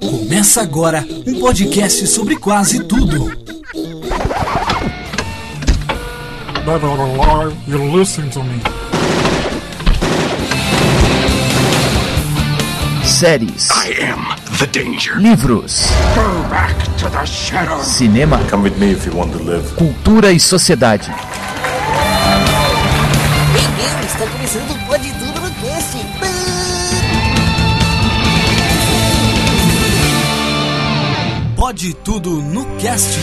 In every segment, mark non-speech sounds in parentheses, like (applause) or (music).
Começa agora um podcast sobre quase tudo. Never lie, you listen to me. séries, I am the danger. livros, Go back to the shadow. cinema, Come with me if you want to live. cultura e sociedade. Pode tudo no cast.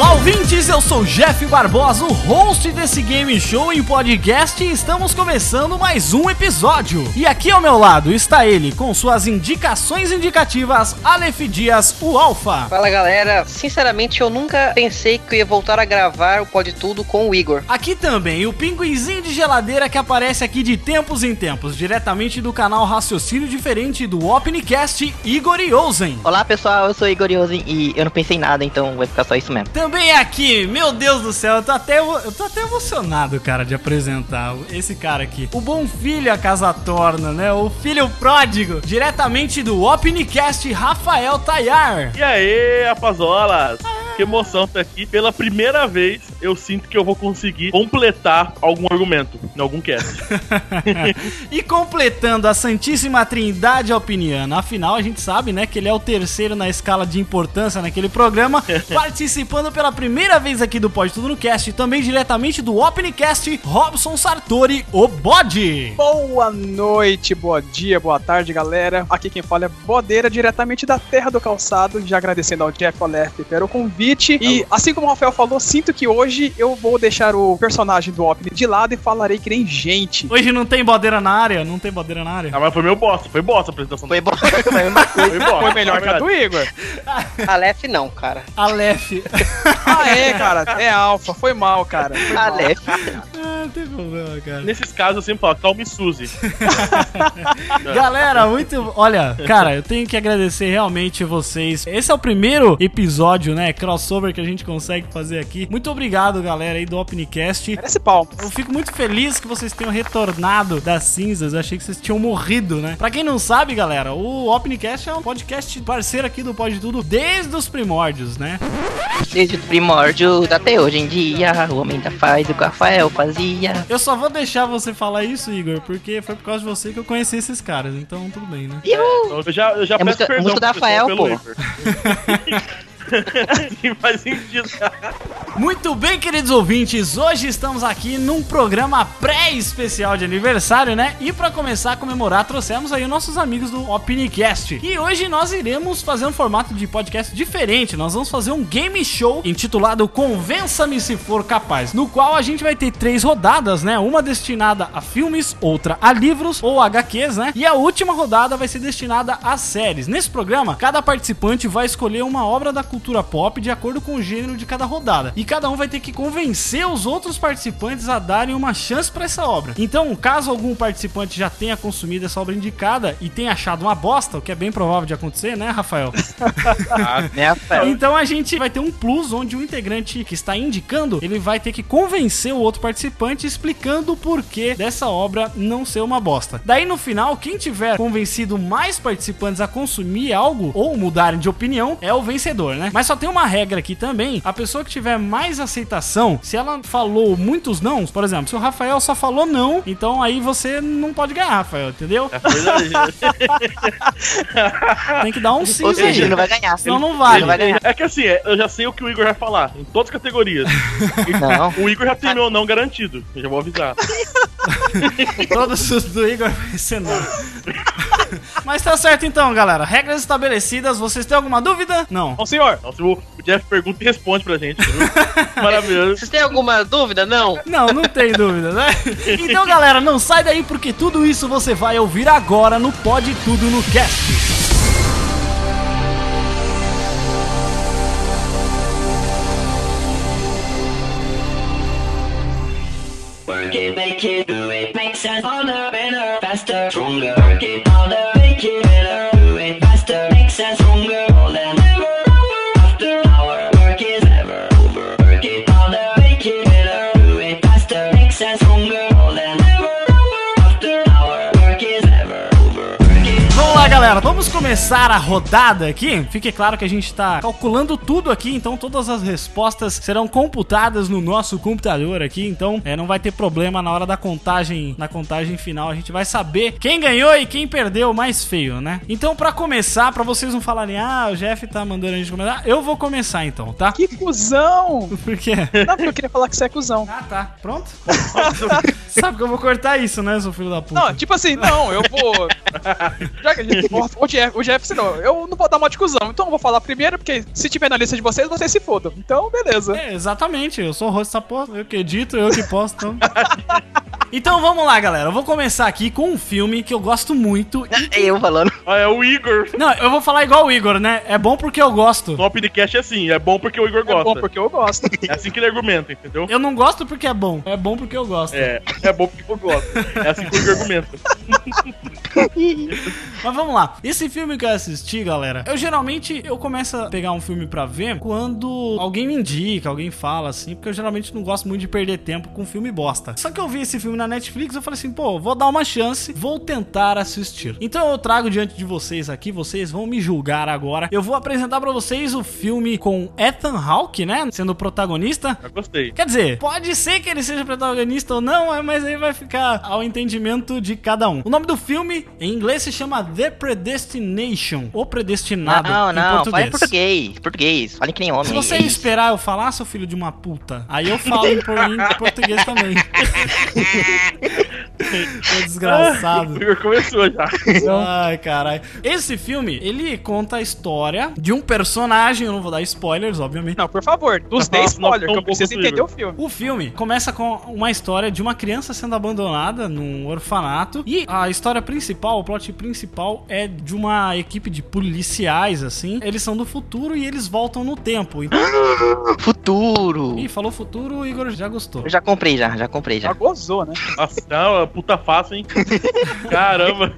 Olá, ouvintes! Eu sou Jeff Barbosa, o host desse game show em podcast, e estamos começando mais um episódio. E aqui ao meu lado está ele, com suas indicações indicativas, Aleph Dias, o Alpha. Fala galera, sinceramente eu nunca pensei que eu ia voltar a gravar o Pode Tudo com o Igor. Aqui também o pinguinzinho de geladeira que aparece aqui de tempos em tempos, diretamente do canal Raciocínio Diferente do Opencast, Igor Yosen. Olá pessoal, eu sou Igor Yosen e eu não pensei em nada, então vai ficar só isso mesmo. Também é aqui, meu Deus do céu, eu tô até, eu tô até emocionado, cara, de apresentar esse cara aqui. O bom filho a casa torna, né? O filho pródigo, diretamente do Opencast, Rafael Tayar. E aí, rapazolas? Que emoção estar aqui. Pela primeira vez, eu sinto que eu vou conseguir completar algum argumento em algum cast. (laughs) e completando a Santíssima Trindade Opiniana, afinal a gente sabe, né, que ele é o terceiro na escala de importância naquele programa, (laughs) participando pela primeira vez aqui do Pode Tudo no Cast, também diretamente do Opencast, Robson Sartori, o Bode. Boa noite, bom dia, boa tarde, galera. Aqui quem fala é Bodeira, diretamente da Terra do Calçado, já agradecendo ao Jeff Olef pelo convite. E assim como o Rafael falou, sinto que hoje eu vou deixar o personagem do Opni de lado e falarei que nem gente. Hoje não tem bodeira na área? Não tem bodeira na área? Ah, mas foi meu bosta, foi bosta a apresentação. Foi bom. Foi bosta. Foi melhor que a do Igor. (laughs) Aleph não, cara. Aleph. Ah, é, cara. É alfa. Foi mal, cara. Foi mal. Aleph. Ah, não tem problema, cara. Nesses casos eu sempre falo, calme Suzy. (laughs) Galera, muito. Olha, cara, eu tenho que agradecer realmente vocês. Esse é o primeiro episódio, né? Crossover que a gente consegue fazer aqui. Muito obrigado, galera, aí do Opencast. Merece pau. Eu fico muito feliz que vocês tenham retornado das cinzas. Eu achei que vocês tinham morrido, né? Pra quem não sabe, galera, o Opencast é um podcast parceiro aqui do Pode Tudo desde os primórdios, né? Desde o primórdio até hoje em dia, o homem ainda faz o que o Rafael fazia. Eu só vou deixar você falar isso, Igor, porque foi por causa de você que eu conheci esses caras. Então, tudo bem, né? Uhul! Eu já, eu já É peço música- perdão música pessoal Rafael, pelo pô. (laughs) Igor. Sim, faz sentido. Muito bem, queridos ouvintes, hoje estamos aqui num programa pré-especial de aniversário, né? E pra começar a comemorar, trouxemos aí nossos amigos do Opinicast. E hoje nós iremos fazer um formato de podcast diferente. Nós vamos fazer um game show intitulado Convença-me se for capaz, no qual a gente vai ter três rodadas, né? Uma destinada a filmes, outra a livros ou HQs, né? E a última rodada vai ser destinada a séries. Nesse programa, cada participante vai escolher uma obra da cultura pop de acordo com o gênero de cada rodada. E cada um vai ter que convencer os outros participantes a darem uma chance pra essa obra. Então, caso algum participante já tenha consumido essa obra indicada e tenha achado uma bosta, o que é bem provável de acontecer, né, Rafael? (laughs) Né, Rafael? Então a gente vai ter um plus onde o integrante que está indicando, ele vai ter que convencer o outro participante explicando o porquê dessa obra não ser uma bosta. Daí no final, quem tiver convencido mais participantes a consumir algo ou mudarem de opinião é o vencedor, né? Mas só tem uma regra aqui também, a pessoa que tiver mais aceitação, se ela falou muitos não, por exemplo, se o Rafael só falou não, então aí você não pode ganhar, Rafael, entendeu? É. (laughs) Tem que dar um sim Ou seja, aí. ele não vai ganhar. Senão não vale. Ele vai ganhar. É que assim, eu já sei o que o Igor vai falar, em todas as categorias. Não. O Igor já tem meu não garantido, eu já vou avisar. (laughs) Todos os do Igor vai ser não. Mas tá certo então, galera. Regras estabelecidas. Vocês têm alguma dúvida? Não. Bom, senhor. Nossa, o o Jeff pergunta e responde pra gente, viu? (laughs) Maravilhoso. Vocês têm alguma dúvida? Não? Não, não tem dúvida, né? (laughs) Então, galera, não sai daí porque tudo isso você vai ouvir agora no Pode Tudo no Cast. Work it, make it, do it. Makes us harder, better, faster, stronger. Work it harder, make it better, do it faster. Makes us stronger, galera, vamos começar a rodada aqui. Fique claro que a gente tá calculando tudo aqui, então todas as respostas serão computadas no nosso computador aqui, então é, não vai ter problema na hora da contagem, na contagem final, a gente vai saber quem ganhou e quem perdeu mais feio, né? Então, pra começar, pra vocês não falarem, ah, o Jeff tá mandando a gente começar, eu vou começar então, tá? Que cuzão! (laughs) Por quê? Não, porque eu queria falar que você é cuzão. Ah, tá. Pronto? (laughs) Sabe que eu vou cortar isso, né, seu filho da puta? Não, tipo assim, não, eu vou. Já que a gente. O Jeff, o Jeff não, eu não vou dar uma de cuzão, então eu vou falar primeiro, porque se tiver na lista de vocês, vocês se fodam. Então, beleza. É, exatamente, eu sou o rosto dessa porra, eu que edito, eu que posto. Então... (laughs) então vamos lá, galera. Eu vou começar aqui com um filme que eu gosto muito. É (laughs) eu falando. Ah, é o Igor. Não, eu vou falar igual o Igor, né? É bom porque eu gosto. No Opnicast é assim, é bom porque o Igor É gosta. bom porque eu gosto. É assim que ele argumenta, entendeu? Eu não gosto porque é bom. É bom porque eu gosto. É, é bom porque eu gosto. É assim que o Igor argumenta. (laughs) Mas vamos lá. Esse filme que eu assisti, galera, eu geralmente eu começo a pegar um filme pra ver quando alguém me indica, alguém fala assim, porque eu geralmente não gosto muito de perder tempo com filme bosta. Só que eu vi esse filme na Netflix, eu falei assim, pô, vou dar uma chance, vou tentar assistir. Então eu trago diante de vocês aqui, vocês vão me julgar agora. Eu vou apresentar pra vocês o filme com Ethan Hawke, né, sendo o protagonista. Já gostei. Quer dizer, pode ser que ele seja protagonista ou não, é, mas aí vai ficar ao entendimento de cada um. O nome do filme, em inglês, se chama The Predestination, ou Predestinado Não, em não, fala português. em português. Português. Fale que nem homem. Se você é esperar eu falar, seu filho de uma puta, aí eu falo em, em português também. (laughs) Tô (laughs) desgraçado. O (laughs) Igor começou já. Ai, caralho. Esse filme, ele conta a história de um personagem, eu não vou dar spoilers, obviamente. Não, por favor, dos Não, 10 (laughs) não, spoilers, não, que eu preciso entender o filme. O filme começa com uma história de uma criança sendo abandonada num orfanato. E a história principal, o plot principal, é de uma equipe de policiais, assim. Eles são do futuro e eles voltam no tempo. Então, Futuro. Ih, falou futuro, o Igor já gostou. Eu já comprei já, já comprei Já já. gozou, né? Nossa, uma puta fácil, hein? Caramba.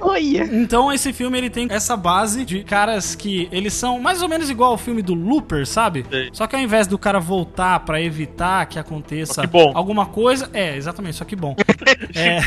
Olha. Então esse filme ele tem essa base de caras que eles são mais ou menos igual ao filme do Looper, sabe? Sei. Só que ao invés do cara voltar pra evitar que aconteça Só que bom. alguma coisa, é, exatamente, só que bom. (laughs) É,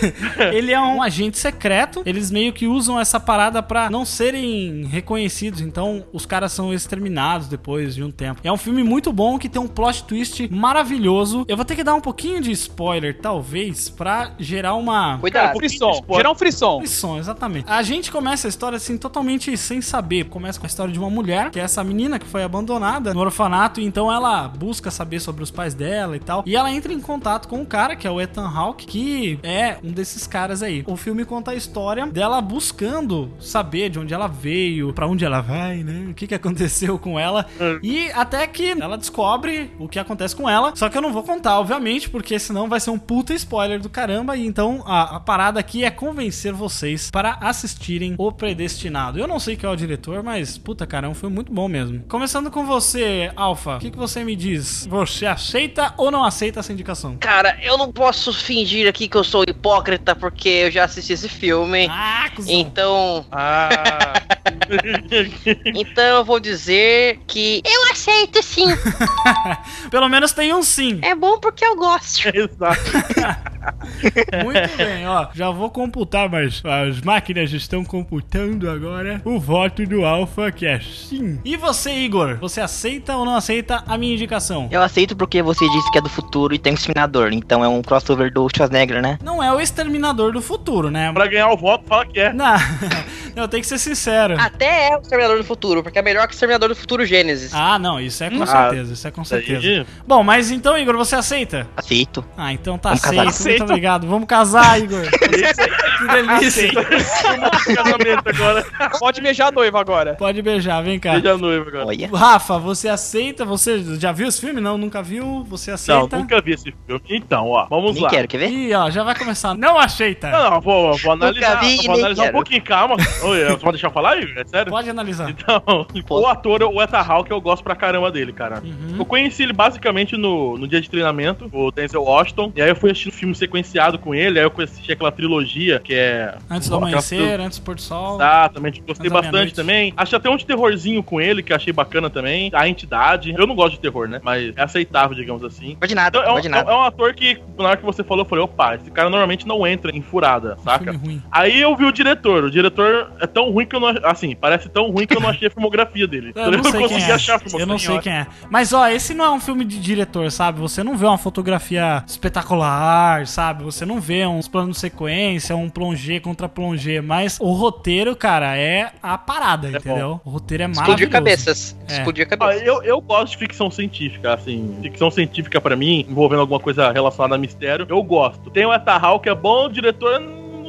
(laughs) ele é um agente secreto, eles meio que usam essa parada pra não serem reconhecidos, então os caras são exterminados depois de um tempo. É um filme muito bom que tem um plot twist maravilhoso. Eu vou ter que dar um pouquinho de spoiler, talvez, pra gerar uma Cuidado. Frisson. spoiler. Gerar um frisson. Frisson, exatamente. A gente começa a história assim totalmente sem saber. Começa com a história de uma mulher, que é essa menina que foi abandonada no orfanato, e então ela busca saber sobre os pais dela e tal. E ela entra em contato com um cara, que é o Ethan Hawke, que é um desses caras aí. O filme conta a história dela buscando saber de onde ela veio, pra onde ela vai, né? O que que aconteceu com ela. E até que ela descobre o que acontece com ela. Só que eu não vou contar, obviamente, porque senão vai ser um puta spoiler do caramba. E então a, a parada aqui é convencer vocês para assistirem O Predestinado. Eu não sei quem é o diretor, mas puta cara, é um filme muito bom mesmo. Começando com você, Alfa, o que, que você me diz? Você aceita ou não aceita essa indicação? Cara, eu não posso fingir aqui que eu sou hipócrita porque eu já assisti esse filme. Ah, cuzão. Então, Ah. (laughs) então eu vou dizer que eu aceito sim. (laughs) Pelo menos tem um sim. É bom porque eu gosto. (laughs) Exato. (laughs) Muito bem, ó. Já vou computar, mas as máquinas estão computando agora o voto do Alpha, que é sim. E você, Igor? Você aceita ou não aceita a minha indicação? Eu aceito porque você disse que é do futuro e tem um exterminador. Então é um crossover do Schwarzenegger, né? Não é o Exterminador do Futuro, né? Pra ganhar o voto, fala que é. Não, (laughs) eu tenho que ser sincero. Até é o Exterminador do Futuro, porque é melhor que o Exterminador do Futuro Gênesis. Ah, não, isso é com Ah, certeza, isso é com aí. certeza. Bom, mas então, Igor, você aceita? Aceito. Ah, então tá aceito. Muito Aceito. obrigado. Vamos casar, Igor. (laughs) que delícia. Casamento agora. Pode beijar a noiva agora. Pode beijar, vem cá. Beija a noiva agora. Olha. Rafa, você aceita? Você já viu esse filme? Não, nunca viu? Você Não, aceita? nunca vi esse filme. Então, ó, vamos Nem lá. quer, quer ver? Ih, ó, já vai começar. Não aceita. Não, não, vou, vou analisar, vi, vou analisar um quero. pouquinho, calma. Oi, você pode deixar eu falar, Igor? É sério? Pode analisar. Então, (laughs) o ator, o Ethan Hawke, eu gosto pra caramba dele, cara. Uhum. Eu conheci ele basicamente no, no dia de treinamento, o Denzel Washington, e aí eu fui assistir um filme sequenciado com ele, aí eu assisti aquela trilogia, que é... Antes do aquela amanhecer, antes do pôr do sol. Exatamente, gostei bastante também. Achei até um de terrorzinho com ele, que achei bacana também. A entidade. Eu não gosto de terror, né? Mas é aceitável, digamos assim. Pode nada, Então, é, um, pode nada. é um ator que, na hora que você falou, eu falei, opa, esse cara normalmente não entra em furada, saca? Filme ruim. Aí eu vi o diretor. O diretor é tão ruim que eu não. Assim, parece tão ruim que eu não achei a filmografia dele. Eu não (laughs) sei quem consegui é. achar a filmografia. Eu não sei quem é. Mas ó, esse não é um filme de diretor, sabe? Você não vê uma fotografia espetacular, sabe? Você não vê uns planos de sequência, um plongé contra plongé. Mas o roteiro, cara, é a parada, entendeu? O roteiro é maravilhoso. Explodir cabeças. É. Explodir Ah, cabeças. eu, eu gosto de ficção científica, assim. Ficção científica pra mim, envolvendo alguma coisa relacionada a mistério, eu gosto. Tem o Ethan Hawke, que é bom, o diretor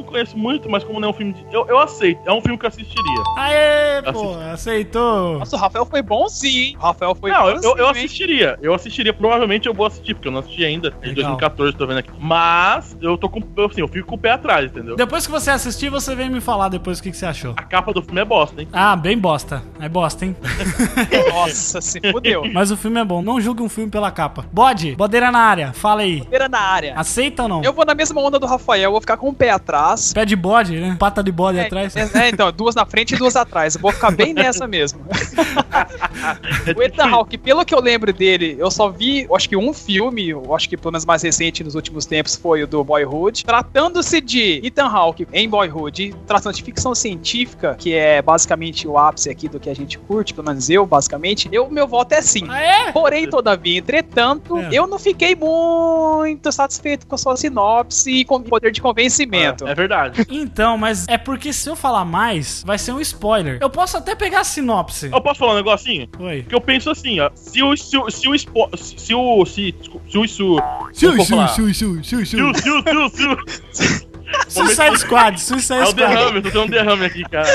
conheço muito, mas como não é um filme de... Eu, eu aceito, é um filme que eu assistiria. Aê, pô, aceitou. Nossa, o Rafael foi bonzinho, hein? O Rafael foi não, eu, bonzinho, eu, eu hein? assistiria. Eu assistiria. Provavelmente eu vou assistir, porque eu não assisti ainda. É de Legal. 2014, tô vendo aqui. Mas eu tô com. eu, Assim, eu fico com o pé atrás, entendeu? Depois que você assistir, você vem me falar depois o que, que você achou. A capa do filme é bosta, hein? Ah, bem bosta. É bosta, hein? (laughs) Nossa, se fudeu. (laughs) Mas o filme é bom. Não julgue um filme pela capa. Bode, bodeira na área. Fala aí. Primeira na área. Aceita ou não? Eu vou na mesma onda do Rafael, eu vou ficar com o pé atrás. Pé de bode, né? Pata de bode atrás. É, é, então, duas na frente e duas atrás. Eu vou ficar bem nessa mesmo. (laughs) o Ethan Hawke, pelo que eu lembro dele, eu só vi, eu acho que um filme, eu acho que pelo menos mais recente nos últimos tempos foi o do Boyhood. Tratando-se de Ethan Hawke em Boyhood, tratando de ficção científica, que é basicamente o ápice aqui do que a gente curte, pelo menos eu, basicamente, eu, meu voto é sim. Ah, é? Porém, todavia, entretanto, É. eu não fiquei muito satisfeito com a sua sinopse e com o poder de convencimento. É, é verdade. Então, mas é porque se eu falar mais, vai ser um spoiler. Eu posso até pegar a sinopse. Eu posso falar um negocinho? Oi. Porque eu penso assim, ó. Se o. Se o. Se o. Spo, se o. Se, se o. Se o. Se o. Se o. Se o. Se o. Se o. Se o. Se o. Suicide Squad, Suicide É o Squad. derrame, eu tô tendo um derrame aqui, cara.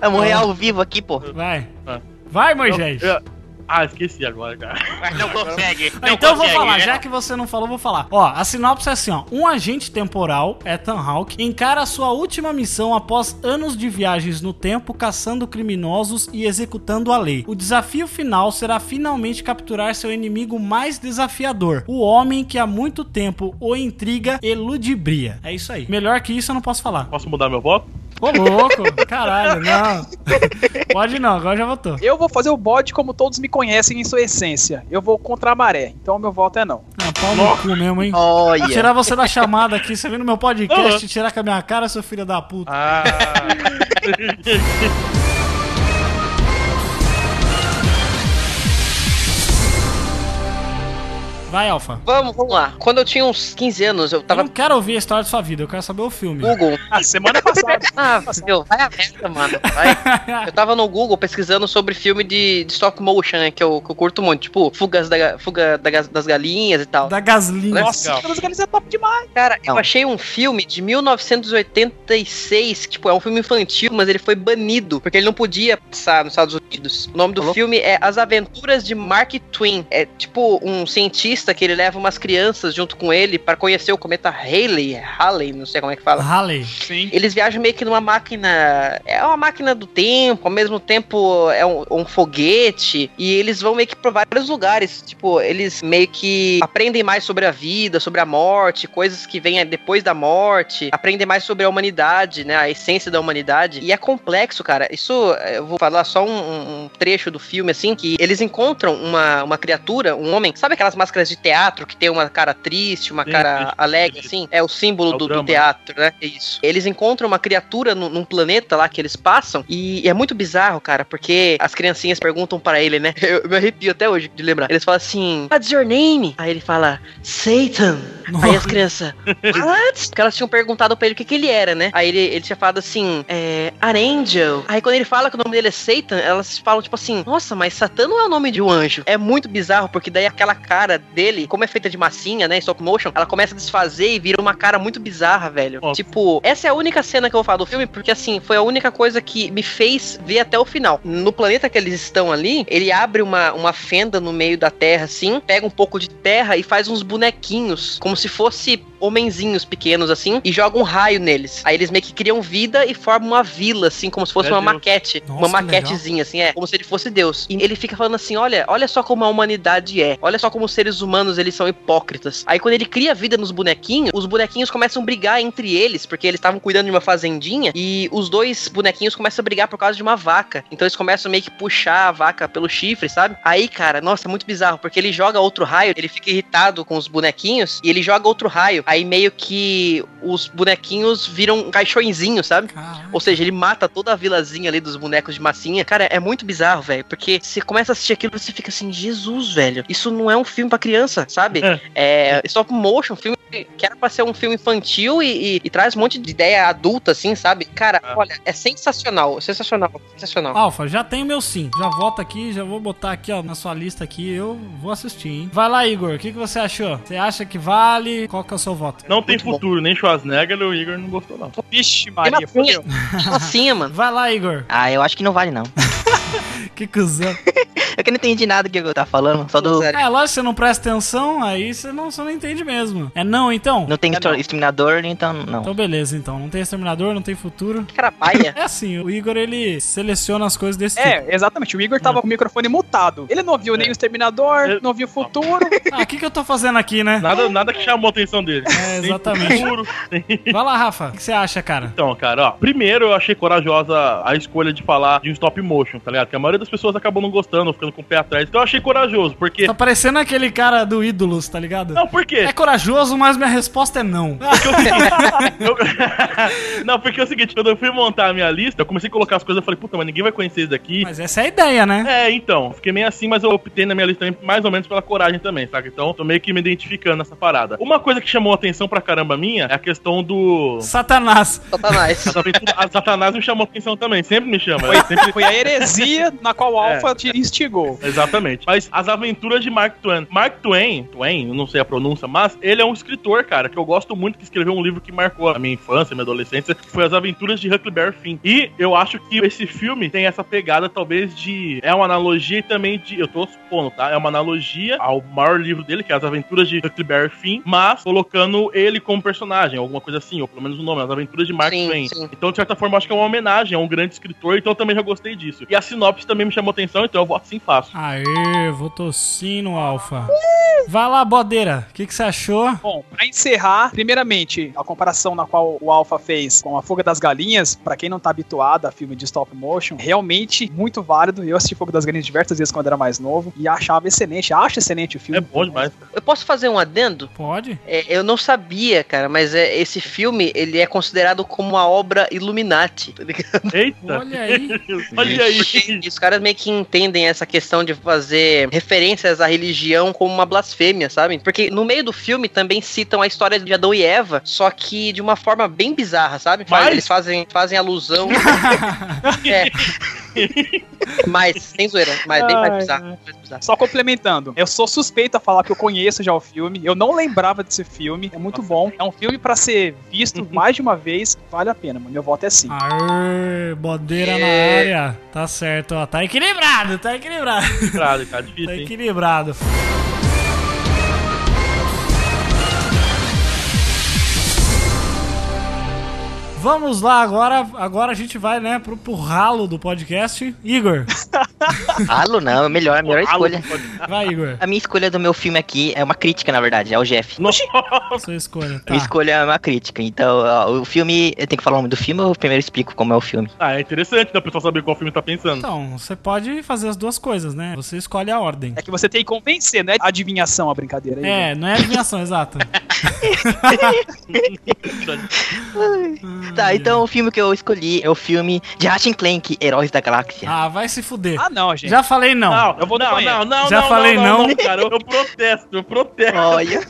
Vamos morrer ao vivo aqui, pô. Vai. Ah. Vai, Moisés. eu- ah, esqueci agora, cara. Mas não consegue. Ah, então eu vou falar, já que você não falou, eu vou falar. Ó, a sinopse é assim, ó. Um agente temporal, Ethan Hawke, encara sua última missão após anos de viagens no tempo, caçando criminosos e executando a lei. O desafio final será finalmente capturar seu inimigo mais desafiador, o homem que há muito tempo o intriga e ludibria. É isso aí. Melhor que isso eu não posso falar. Posso mudar meu voto? Ô, louco! Caralho, não. Pode não, agora já votou. Eu vou fazer o bode como todos me conhecem em sua essência. Eu vou contra a maré. Então meu voto é não. Ah, pau no cu mesmo, hein? Olha. Tirar você da chamada aqui, você vem no meu podcast e tirar com a minha cara, seu filho da puta. Ah. (laughs) Vai, Alfa. Vamos, vamos lá. Quando eu tinha uns 15 anos, eu Eu tava não quero ouvir a história da sua vida, eu quero saber o filme. Google. Ah, semana passada. (laughs) Ah, meu, vai a merda, mano. Vai. Eu tava no Google pesquisando sobre filme de, de stop motion, né? Que eu, que eu curto muito. Tipo, fugas da, fuga da das galinhas e tal. Da gasolina. Nossa, Legal. todas aqueles é top demais. Cara, eu achei um filme de 1986, que, tipo, é um filme infantil, mas ele foi banido, porque ele não podia passar nos Estados Unidos. O nome do filme é As Aventuras de Mark Twain. É tipo um cientista que ele leva umas crianças junto com ele para conhecer o cometa Halley, Halley, não sei como é que fala. Halley. Sim. Eles viajam meio que numa máquina. É uma máquina do tempo, ao mesmo tempo é um, um foguete. E eles vão meio que pra vários lugares. Tipo, eles meio que aprendem mais sobre a vida, sobre a morte, coisas que vêm depois da morte. Aprendem mais sobre a humanidade, né? A essência da humanidade. E é complexo, cara. Isso, eu vou falar só um, um trecho do filme, assim, que eles encontram uma, uma criatura, um homem. Sabe aquelas máscaras de teatro que tem uma cara triste, uma Sim, cara triste, alegre, triste. assim? É o símbolo É o do, do drama. teatro, né? É isso. Eles encontram uma criatura num, num planeta lá que eles passam e é muito bizarro, cara, porque as criancinhas perguntam para ele, né? Eu, (laughs) eu me arrepio até hoje de lembrar. Eles falam assim: What's your name? Aí ele fala: Satan. Aí as crianças, What? Porque elas tinham perguntado pra ele o que, que ele era, né? Aí ele, ele tinha falado assim: é, Arangel. Aí quando ele fala que o nome dele é Satan, elas falam tipo assim: Nossa, mas Satã não é o nome de um anjo. É muito bizarro, porque daí aquela cara dele, como é feita de massinha, né? Stop motion, ela começa a desfazer e vira uma cara muito bizarra, velho. Nossa. Tipo, essa é a única cena que eu vou falar do filme, porque assim, foi a única coisa que me fez ver até o final. No planeta que eles estão ali, ele abre uma, uma fenda no meio da terra, assim, pega um pouco de terra e faz uns bonequinhos, como se fosse homenzinhos pequenos, assim, e joga um raio neles. Aí eles meio que criam vida e formam uma vila, assim, como se fosse É uma Deus. maquete. Nossa, uma que maquetezinha, assim, é. Como se ele fosse Deus. E ele fica falando assim: olha, olha só como a humanidade é. Olha só como os seres humanos eles são hipócritas. Aí quando ele cria vida nos bonequinhos, os bonequinhos começam a brigar entre eles, porque eles estavam cuidando de uma fazendinha e os dois bonequinhos começam a brigar por causa de uma vaca. Então eles começam meio que puxar a vaca pelo chifre, sabe? Aí, cara, nossa, é muito bizarro, porque ele joga outro raio, ele fica irritado com os bonequinhos e ele joga outro raio. Aí meio que os bonequinhos viram caixõezinhos, sabe? Caralho. Ou seja, ele mata toda a vilazinha ali dos bonecos de massinha. Cara, é muito bizarro, velho. Porque você começa a assistir aquilo e você fica assim, Jesus, velho. Isso não é um filme pra criança, sabe? É. É stop motion, filme que era pra ser um filme infantil e, e- e traz um monte de ideia adulta, assim, sabe? Cara, É. olha, é sensacional, sensacional, sensacional. Alfa, já tem meu sim. Já volta aqui, já vou botar aqui, ó, na sua lista aqui. Eu vou assistir, hein? Vai lá, Igor. O que, que você achou? Você acha que vale? Qual que é o seu voto? Não tem Muito bom. futuro, nem Schwarzenegger, o Igor não gostou, não. Vixe, Maria, fodeu. Massinha, mano. Vai lá, Igor. Ah, eu acho que não vale, não. (laughs) Que cuzão. (laughs) Eu que não entendi nada do que eu tava falando, só do... É, lógico, você não presta atenção, aí você não, você não entende mesmo. É não, então? Não tem É, não. exterminador, então não. Então beleza, então. Não tem exterminador, não tem futuro. Cara, paia. (laughs) É assim, o Igor, ele seleciona as coisas desse tipo. É, exatamente. O Igor tava com o microfone mutado. Ele não viu nem o Exterminador, É. não viu o futuro. Ah, o que, que eu tô fazendo aqui, né? Nada, nada que chamou a atenção dele. É, exatamente. futuro, nem- (laughs) Vai lá, Rafa. O que você acha, cara? Então, cara, ó, primeiro eu achei corajosa a escolha de falar de um stop motion, tá ligado? Porque a maioria das pessoas acabam não gostando, ficando com o pé atrás. Então eu achei corajoso, porque. Tá parecendo aquele cara do Ídolos, tá ligado? Não, por quê? É corajoso, mas minha resposta é não. (laughs) Eu- (laughs) não, porque é o seguinte, quando eu fui montar a minha lista, eu comecei a colocar as coisas, eu falei, puta, mas ninguém vai conhecer isso daqui. Mas essa é a ideia, né? É, então, fiquei meio assim, mas eu optei na minha lista mais ou menos pela coragem também, saca? Então, tô meio que me identificando nessa parada. Uma coisa que chamou a atenção pra caramba minha é a questão do. Satanás. Satanás. (laughs) Satanás me chamou a atenção também, sempre me chama. né? Sempre Foi a heresia na qual o É. Alpha te instigou. Exatamente. Mas as aventuras de Mark Twain. Mark Twain, Twain, eu não sei a pronúncia, mas ele é um escritor, cara, que eu gosto muito, que escreveu um livro que marcou a minha infância, minha adolescência, que foi As Aventuras de Huckleberry Finn. E eu acho que esse filme tem essa pegada, talvez, de... É uma analogia e também de... Eu tô supondo, tá? É uma analogia ao maior livro dele, que é As Aventuras de Huckleberry Finn, mas colocando ele como personagem, alguma coisa assim, ou pelo menos o nome, As Aventuras de Mark Sim, Twain. sim. Então, de certa forma, acho que é uma homenagem a um grande escritor, então eu também já gostei disso. E a sinopse também me chamou atenção, então eu voto sim fácil. Aê, votou sim no Alfa. Vai lá, bodeira. O que, que você achou? Bom, pra encerrar, primeiramente, a comparação na qual o Alpha fez com a Fuga das Galinhas, pra quem não tá habituado a filme de stop motion, realmente muito válido. Eu assisti Fuga das Galinhas diversas vezes quando era mais novo e achava excelente, acho excelente o filme. É bom demais. Eu posso fazer um adendo? Pode? É, eu não sabia, cara, mas é, esse filme, ele é considerado como uma obra Illuminati, tá ligado? Eita! Olha aí. (laughs) Olha aí! Porque os caras meio que entendem essa questão de fazer referências à religião como uma blasfêmia, sabe? Porque no meio do filme também citam a história de Adão e Eva, só que de uma forma bem bizarra, sabe? Mas- Eles fazem, fazem alusão. (laughs) (laughs) é. Mas, sem zoeira, mas bem mais Ai, bizarro. mais bizarro. Só complementando, eu sou suspeito a falar que eu conheço já o filme, eu não lembrava desse filme, é muito bom. É um filme pra ser visto mais de uma vez, vale a pena, mano. Meu voto é sim. Aê, bodeira na É. área. Tá certo, ó. Tá equilibrado, tá equilibrado. Claro, (laughs) tá difícil, Tá hein? Vamos lá agora. Agora a gente vai, né, pro, pro ralo do podcast. Igor, (laughs) Halo não, é melhor, a melhor escolha. vai, Igor. A minha escolha do meu filme aqui é uma crítica, na verdade, é o Jeff. Nossa! Sua escolha. Tá. minha escolha é uma crítica. Então, ó, o filme. Eu tenho que falar o nome do filme ou eu primeiro explico como é o filme? Ah, é interessante da pessoa saber qual filme tá pensando. Então, você pode fazer as duas coisas, né? Você escolhe a ordem. É que você tem que convencer, não é adivinhação a brincadeira. aí, né? É, não é adivinhação, (laughs) exato. (laughs) Tá, então o filme que eu escolhi é o filme de Ratchet Clank, Heróis da Galáxia. Ah, vai se fuder. Ah, não, gente. Já falei não. Não, eu vou não, não, não, Já não, falei não. cara. Eu, eu protesto, eu protesto. Olha,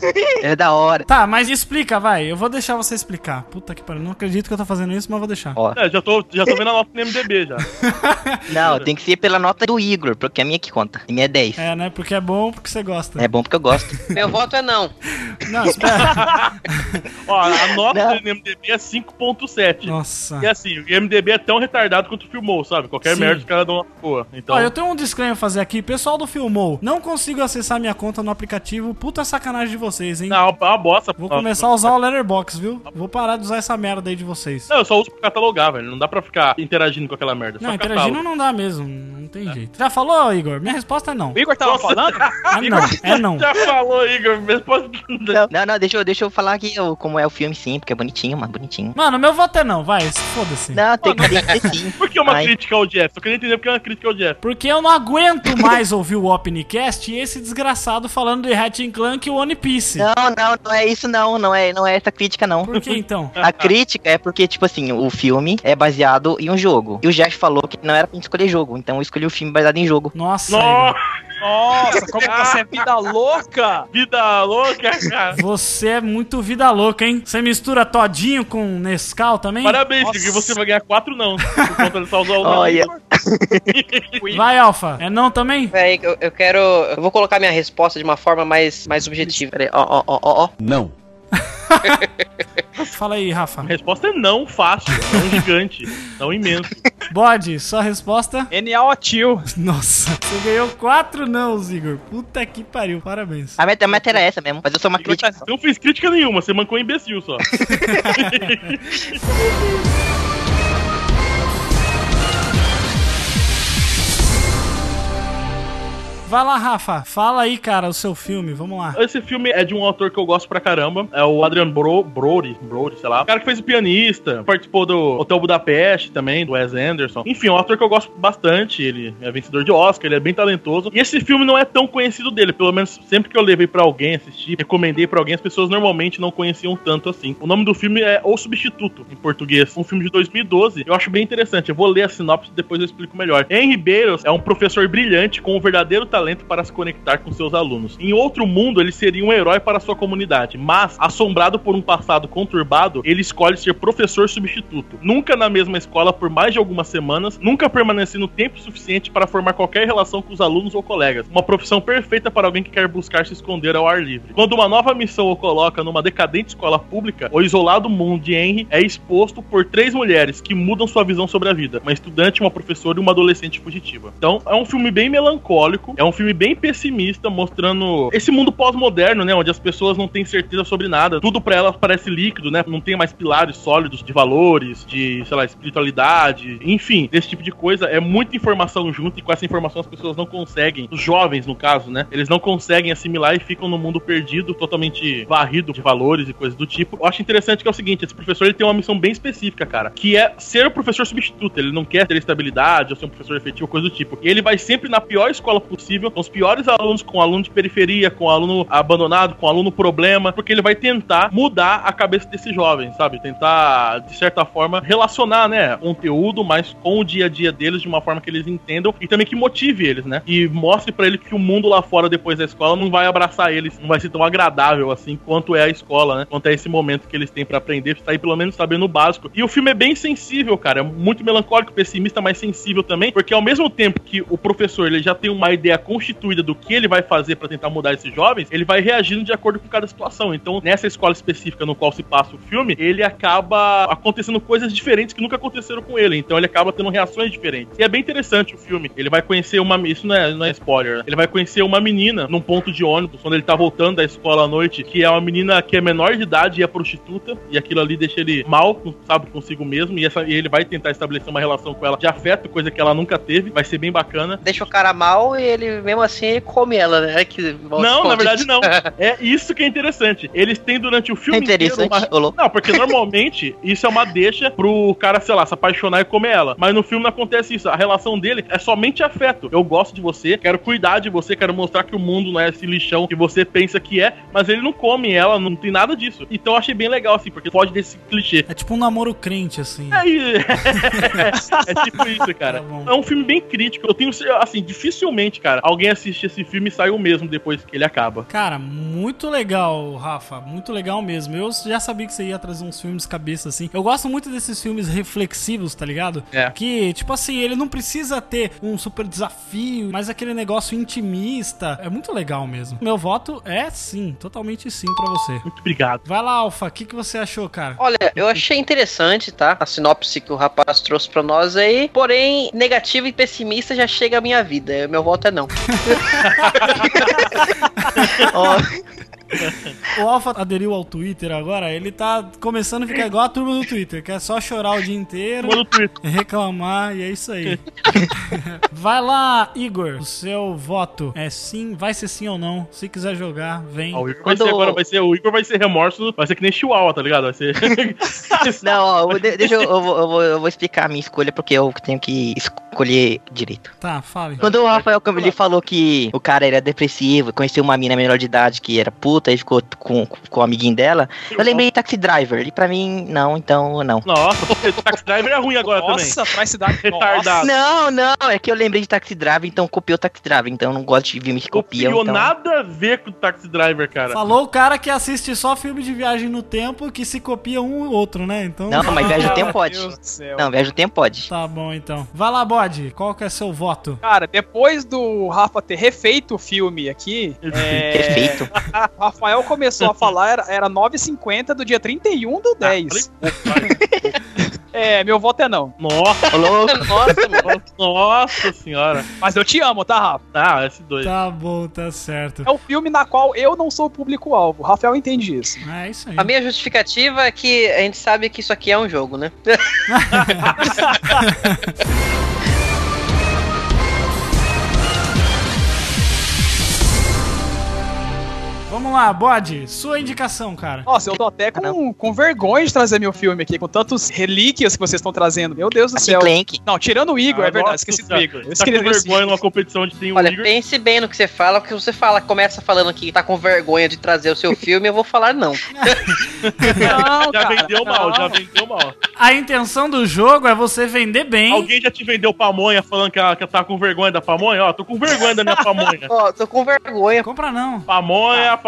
é da hora. Tá, mas explica, vai. Eu vou deixar você explicar. Puta que pariu. Não acredito que eu tô fazendo isso, mas vou deixar. Ó, É, já tô, já tô vendo a nota no MDB já. (laughs) não, tem que ser pela nota do Igor, porque a minha que conta. A minha é 10. É, né? Porque é bom, porque você gosta. É bom porque eu gosto. (laughs) Meu voto é não. Não, espera. (laughs) Ó, a nota Não. no MDB é 5.7. Nossa. E assim, o MDB é tão retardado quanto filmou, sabe? Qualquer Sim. merda os caras dão uma boa. Então, Ó, eu tenho um disclaimer a fazer aqui. Pessoal do Filmou, não consigo acessar minha conta no aplicativo. Puta sacanagem de vocês, hein? não, é uma bosta. Vou começar a usar o Letterbox, viu? Vou parar de usar essa merda aí de vocês. Não, eu só uso pra catalogar, velho. Não dá pra ficar interagindo com aquela merda. Não, só interagindo catálogo. não dá mesmo. Não tem jeito. Já falou, Igor? Minha resposta é não. O Igor tava falando? É (laughs) não. É não. Já falou, Igor. Resposta... Não, não, não, deixa, eu- deixa eu falar aqui o- como é o filme sim, porque é bonitinho, mano, bonitinho. Mano, meu voto é não. Vai, foda-se. Não, tem que que ter sim. (laughs) Por que uma Ai. crítica ao Jeff? Eu queria entender porque é uma crítica ao Jeff. Porque eu não aguento mais ouvir o Opencast e esse desgraçado falando de Hatching Clank e One Piece. Não, não, não é isso não, não é, não é essa crítica não. Por que então? (laughs) A crítica é porque, tipo assim, o filme é baseado em um jogo. E o Jeff falou que não era pra gente escolher jogo, então eu escolhi o filme baseado em jogo. Nossa, Nossa. Nossa, (laughs) como você é vida louca! vida louca, cara. Você é muito vida louca, hein? Você mistura todinho com Nescau também? Parabéns, Nossa. Igor. Você vai ganhar quatro não. Por conta de só usar o Olha. (laughs) Vai, Alfa. É não também? Peraí, eu, eu quero. Eu vou colocar minha resposta de uma forma mais, mais objetiva. Peraí, ó, ó, ó, ó, ó. Não. (laughs) Fala aí, Rafa. A resposta é não fácil. Não gigante. Não imenso. Bode, sua resposta? NA Tio. Nossa, você ganhou quatro não, Igor. Puta que pariu, parabéns. A meta, a meta era essa mesmo, mas eu sou uma Igor crítica. tá- Você não fez crítica nenhuma. Você mancou um imbecil só. (laughs) (laughs) Vai lá, Rafa. Fala aí, cara, o seu filme. Vamos lá. Esse filme é de um autor que eu gosto pra caramba. É o Adrian Bro, Brody, Brody, sei lá. O cara que fez o pianista, participou do Hotel Budapeste também, do Wes Anderson. Enfim, é um autor que eu gosto bastante. Ele é vencedor de Oscar, ele é bem talentoso. E esse filme não é tão conhecido dele. Pelo menos sempre que eu levei pra alguém assistir, recomendei pra alguém, as pessoas normalmente não conheciam tanto assim. O nome do filme é O Substituto, em português. Um filme de 2012. Eu acho bem interessante. Eu vou ler a sinopse e depois eu explico melhor. Henry Barrows é um professor brilhante com um verdadeiro talento para se conectar com seus alunos. Em outro mundo, ele seria um herói para sua comunidade, mas, assombrado por um passado conturbado, ele escolhe ser professor substituto. Nunca na mesma escola por mais de algumas semanas, nunca permanecendo tempo suficiente para formar qualquer relação com os alunos ou colegas. Uma profissão perfeita para alguém que quer buscar se esconder ao ar livre. Quando uma nova missão o coloca numa decadente escola pública, o isolado mundo de Henry é exposto por três mulheres que mudam sua visão sobre a vida: uma estudante, uma professora e uma adolescente fugitiva. Então, é um filme bem melancólico, é filme bem pessimista, mostrando esse mundo pós-moderno, né, onde as pessoas não têm certeza sobre nada. Tudo pra elas parece líquido, né? Não tem mais pilares sólidos de valores, de, sei lá, espiritualidade, enfim, desse tipo de coisa. É muita informação junto e com essa informação as pessoas não conseguem, os jovens no caso, né? Eles não conseguem assimilar e ficam no mundo perdido, totalmente varrido de valores e coisas do tipo. Eu acho interessante que é o seguinte, esse professor ele tem uma missão bem específica, cara, que é ser o professor substituto. Ele não quer ter estabilidade ou ser um professor efetivo, coisa do tipo. E ele vai sempre na pior escola possível, com os piores alunos, com aluno de periferia, com aluno abandonado, com aluno problema, porque ele vai tentar mudar a cabeça desses jovens, sabe? Tentar, de certa forma, relacionar, né, conteúdo, mas com o dia a dia deles de uma forma que eles entendam e também que motive eles, né? E mostre pra ele que o mundo lá fora, depois da escola, não vai abraçar eles, não vai ser tão agradável assim quanto é a escola, né? Quanto é esse momento que eles têm pra aprender, sair pelo menos sabendo o básico. E o filme é bem sensível, cara, é muito melancólico, pessimista, mas sensível também, porque ao mesmo tempo que o professor ele já tem uma ideia constituída do que ele vai fazer pra tentar mudar esses jovens, ele vai reagindo de acordo com cada situação. Então, nessa escola específica no qual se passa o filme, ele acaba acontecendo coisas diferentes que nunca aconteceram com ele. Então, ele acaba tendo reações diferentes. E é bem interessante o filme. Ele vai conhecer uma. Isso não é, não é spoiler. né? Ele vai conhecer uma menina num ponto de ônibus, quando ele tá voltando da escola à noite, que é uma menina que é menor de idade e é prostituta. E aquilo ali deixa ele mal, sabe, consigo mesmo. E, essa, e ele vai tentar estabelecer uma relação com ela de afeto, coisa que ela nunca teve. Vai ser bem bacana. Deixa o cara mal e ele, mesmo assim, come ela, né? Que, Não, na verdade não. (laughs) É isso que é interessante. Eles têm durante o filme É interessante, inteiro ô louco. Não, porque (laughs) normalmente isso é uma deixa pro cara, sei lá, se apaixonar e comer ela. Mas no filme não acontece isso. A relação dele é somente afeto. Eu gosto de você, quero cuidar de você, quero mostrar que o mundo não é esse lixão que você pensa que é, mas ele não come ela, não tem nada disso. Então eu achei bem legal, assim, porque foge desse clichê. É tipo um namoro crente, assim. Aí, (laughs) é tipo isso, cara. Tá é um filme bem crítico. Eu tenho, assim, dificilmente, cara, alguém assiste esse filme e sai o mesmo depois que ele acaba. Cara, muito legal, Rafa. Muito legal mesmo. Eu já sabia que você ia trazer uns filmes cabeça assim. Eu gosto muito desses filmes reflexivos, tá ligado? É. Que, tipo assim, ele não precisa ter um super desafio, mas aquele negócio intimista. É muito legal mesmo. Meu voto é sim, totalmente sim pra você. Muito obrigado. Vai lá, Alfa, o que, que você achou, cara? Olha, eu achei interessante, tá? A sinopse que o rapaz trouxe pra nós aí. Porém, negativo e pessimista já chega à minha vida. Meu voto é não. (laughs) Ó, O Alfa aderiu ao Twitter agora, ele tá começando a ficar igual a turma do Twitter, que é só chorar o dia inteiro, reclamar e é isso aí. (laughs) vai lá, Igor, o seu voto é sim, vai ser sim ou não. Se quiser jogar, vem. Ó, o Igor vai Quando- ser agora, vai ser, o Igor vai ser remorso, vai ser que nem Chihuahua, tá ligado? Vai ser. (laughs) não, ó, deixa eu, eu, vou, eu, vou, eu vou explicar a minha escolha porque eu tenho que escolher direito. Tá, fale. Quando o Rafael ele falou que o cara era depressivo, conheceu uma mina menor de idade que era puta e ficou com, com o amiguinho dela, eu lembrei de Taxi Driver. E pra mim, não, então não. Nossa, (laughs) o Taxi Driver é ruim agora Nossa, traz cidade. Retardado. Não, não, é que eu lembrei de Taxi Driver, então copiei o Taxi Driver. Então eu não gosto de filme que também. copiam. Copiou Então... nada a ver com o Taxi Driver, cara. Falou o cara que assiste só filme de viagem no tempo que se copia um e outro, né? Então. Não, mas Viagem no Tempo pode. Não, Viagem no Tempo pode. Tá bom então. Vai lá, bode. Qual que é seu voto? Cara, depois do Rafa ter refeito o filme aqui, é, Perfeito. (laughs) o Rafael começou a falar, era, era 9h50 do dia 31 do 10. (laughs) É, meu voto é não. Nossa. Nossa, (laughs) nossa senhora. Mas eu te amo, tá, Rafa? Ah, S2. Tá bom, tá certo. É o filme na qual eu não sou o público-alvo. O Rafael entende isso. É isso aí. A minha justificativa é que a gente sabe que isso aqui é um jogo, né? (laughs) Vamos lá, bode. Sua indicação, cara. Nossa, eu tô até com, com vergonha de trazer meu filme aqui, com tantos relíquias que vocês estão trazendo. Meu Deus do Assim, céu. Clank. Não, tirando o Igor, Ah, é verdade, nossa esqueci do. Igor. Eu Tá com esqueci vergonha numa competição onde tem o Olha, Igor. pense bem no que você fala, porque você fala, começa falando que tá com vergonha de trazer o seu filme, eu vou falar não. (laughs) Não, (laughs) Já cara, vendeu mal, não. já vendeu mal. A intenção do jogo é você vender bem. Alguém já te vendeu pamonha falando que, ela, que tá com vergonha da pamonha? Ó, tô com vergonha da minha (laughs) pamonha. Ó, tô com vergonha. Compra não. Pamonha, pamonha.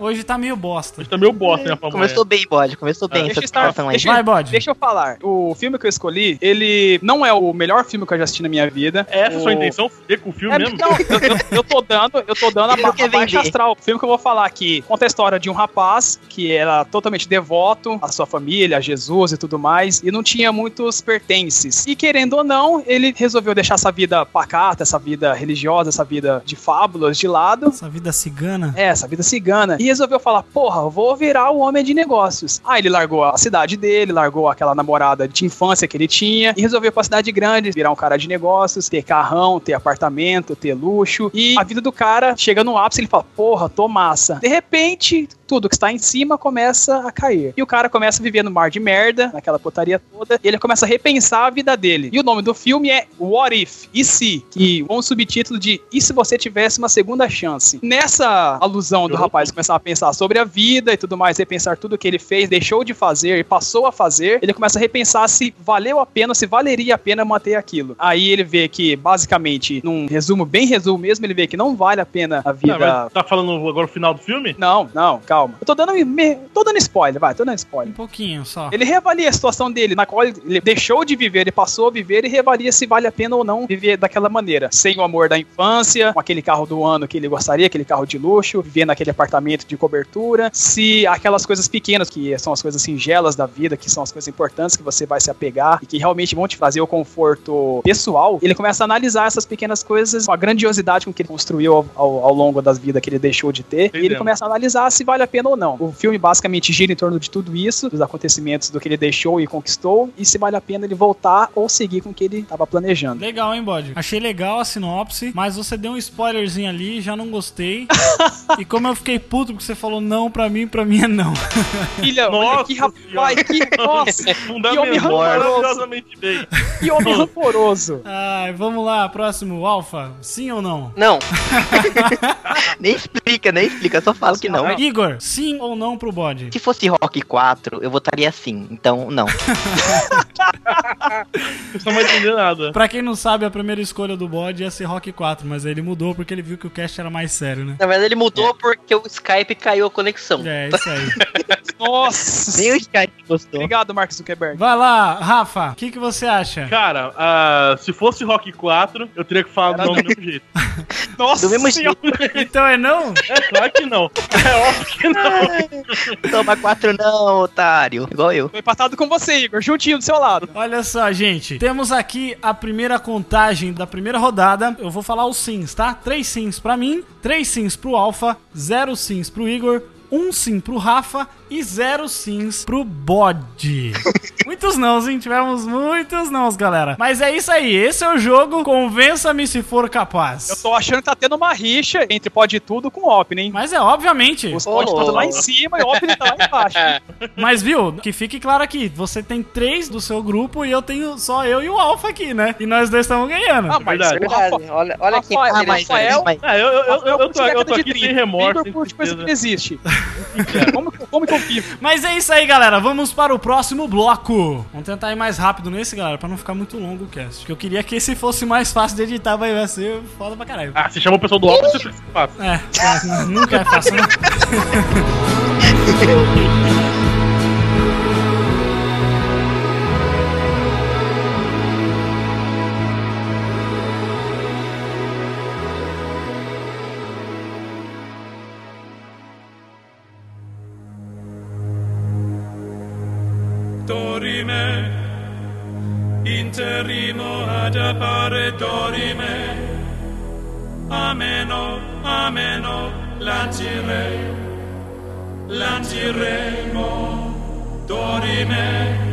Hoje tá meio bosta. Hoje tá meio bosta, minha pamonha. Começou bem, bode. Começou bem Deixa essa eu, estar, deixa, Vai, bode. deixa eu falar. O filme que eu escolhi, ele não é o melhor filme que eu já assisti na minha vida. É essa a o... sua intenção? Fuder com o filme É, mesmo? não, eu, eu- eu tô dando, eu tô dando a, ba a baixa astral. O filme que eu vou falar aqui conta a história de um rapaz que era totalmente devoto à sua família, a Jesus e tudo mais, e não tinha muitos pertences. E querendo ou não, ele resolveu deixar essa vida pacata, essa vida religiosa, essa vida de fábulas de lado. Essa vida cigana. É, essa vida cigana. E resolveu falar: porra, vou virar o homem de negócios. Aí ele largou a cidade dele, largou aquela namorada de infância que ele tinha e resolveu pra cidade grande, virar um cara de negócios, ter carrão, ter apartamento, ter luxo. E a vida do cara chega no ápice ele fala: porra, tô massa. De repente, tudo que está em cima começa a cair. E o cara começa a viver no mar de merda, naquela putaria toda, e ele começa a repensar a vida dele. E o nome do filme é What If? E se? Que com o subtítulo de E se você tivesse uma segunda chance? Nessa alusão do rapaz começar a pensar sobre a vida e tudo mais, repensar tudo que ele fez, deixou de fazer e passou a fazer, ele começa a repensar se valeu a pena, se valeria a pena manter aquilo. Aí ele vê que, basicamente, num resumo, bem resumo mesmo, ele vê que não vale a pena a vida. Mas tá falando agora o final do filme? Não, não, calma. Eu tô dando, me- tô dando spoiler, vai, tô dando spoiler. Um pouquinho só. Ele reavalia a situação dele, na qual ele deixou de viver, ele passou a viver e reavalia se vale a pena ou não viver daquela maneira. Sem o amor da infância, com aquele carro do ano que ele gostaria, aquele carro de luxo, viver naquele apartamento de cobertura, se aquelas coisas pequenas, que são as coisas singelas da vida, que são as coisas importantes que você vai se apegar e que realmente vão te trazer o conforto pessoal, ele começa a analisar essas pequenas coisas com a grandiosidade com que ele construiu ao, ao- ao longo das vidas que ele deixou de ter, e ele começa a analisar se vale a pena ou não. O filme basicamente gira em torno de tudo isso, dos acontecimentos do que ele deixou e conquistou, e se vale a pena ele voltar ou seguir com o que ele estava planejando. Legal, hein, bode? Achei legal a sinopse, mas você deu um spoilerzinho ali, já não gostei. (laughs) e como eu fiquei puto porque você falou não pra mim, pra mim é não. (laughs) Filha, olha Nossa que rapaz, que. (laughs) Nossa, que homem rancoroso. bem. Que homem rancoroso. Ai, vamos lá, próximo, Alfa. Sim ou não? Não. (laughs) Nem explica, nem explica, só fala que não. Igor, sim ou não pro bode? Se fosse Rock 4, eu votaria sim. Então, não. Não vão entender nada. Pra quem não sabe, a primeira escolha do bode ia ser Rock 4, mas aí ele mudou porque ele viu que o cast era mais sério, né? Na verdade, ele mudou porque o Skype caiu a conexão. É, isso aí. (laughs) Nossa. Nem o Skype gostou. Obrigado, Mark Zuckerberg. Vai lá, Rafa, o que, que você acha? Cara, ah, se fosse Rock 4, eu teria que falar do nome do mesmo jeito. (laughs) Nossa Do mesmo senhora. Então é não? É claro que não. É óbvio que não. Toma 4 não, otário. Igual eu. Tô empatado com você, Igor. Juntinho do seu lado. Olha só, gente. Temos aqui a primeira contagem da primeira rodada. Eu vou falar os sims, tá? Três sims pra mim, três sims pro Alpha, zero sims pro Igor, um sim pro Rafa e zero sims pro Bode. (laughs) muitos nãos, hein? Tivemos muitos nãos, galera. Mas é isso aí. Esse é o jogo. Convença-me se for capaz. Eu tô achando que tá tendo uma rixa entre Pode Tudo com o Opne, hein? Mas é, obviamente. Os Pode Tudo lá em cima e o Opne tá lá embaixo. (laughs) Mas viu, que fique claro aqui, você tem três do seu grupo e eu tenho só eu e o Alpha aqui, né? E nós dois estamos ganhando. Ah, mas Verdade. o Rafa, Olha, olha aqui. Rafael, Ah, mas, Rafael, mas, É, eu, eu, eu, eu, Rafael eu tô, eu tô de aqui sem remorso. Por sem coisa que não tristeza. existe. como, (laughs) como que eu Mas é isso aí, galera. Vamos para o próximo bloco. Vamos tentar ir mais rápido nesse, galera, pra não ficar muito longo o cast. Porque eu queria que esse fosse mais fácil de editar, mas vai ser foda pra caralho. Ah, você chama o pessoal do óculos, você fica fácil. É, é, nunca é fácil, né? (laughs) Ameno, ameno, lancire, lanciremo, dorime.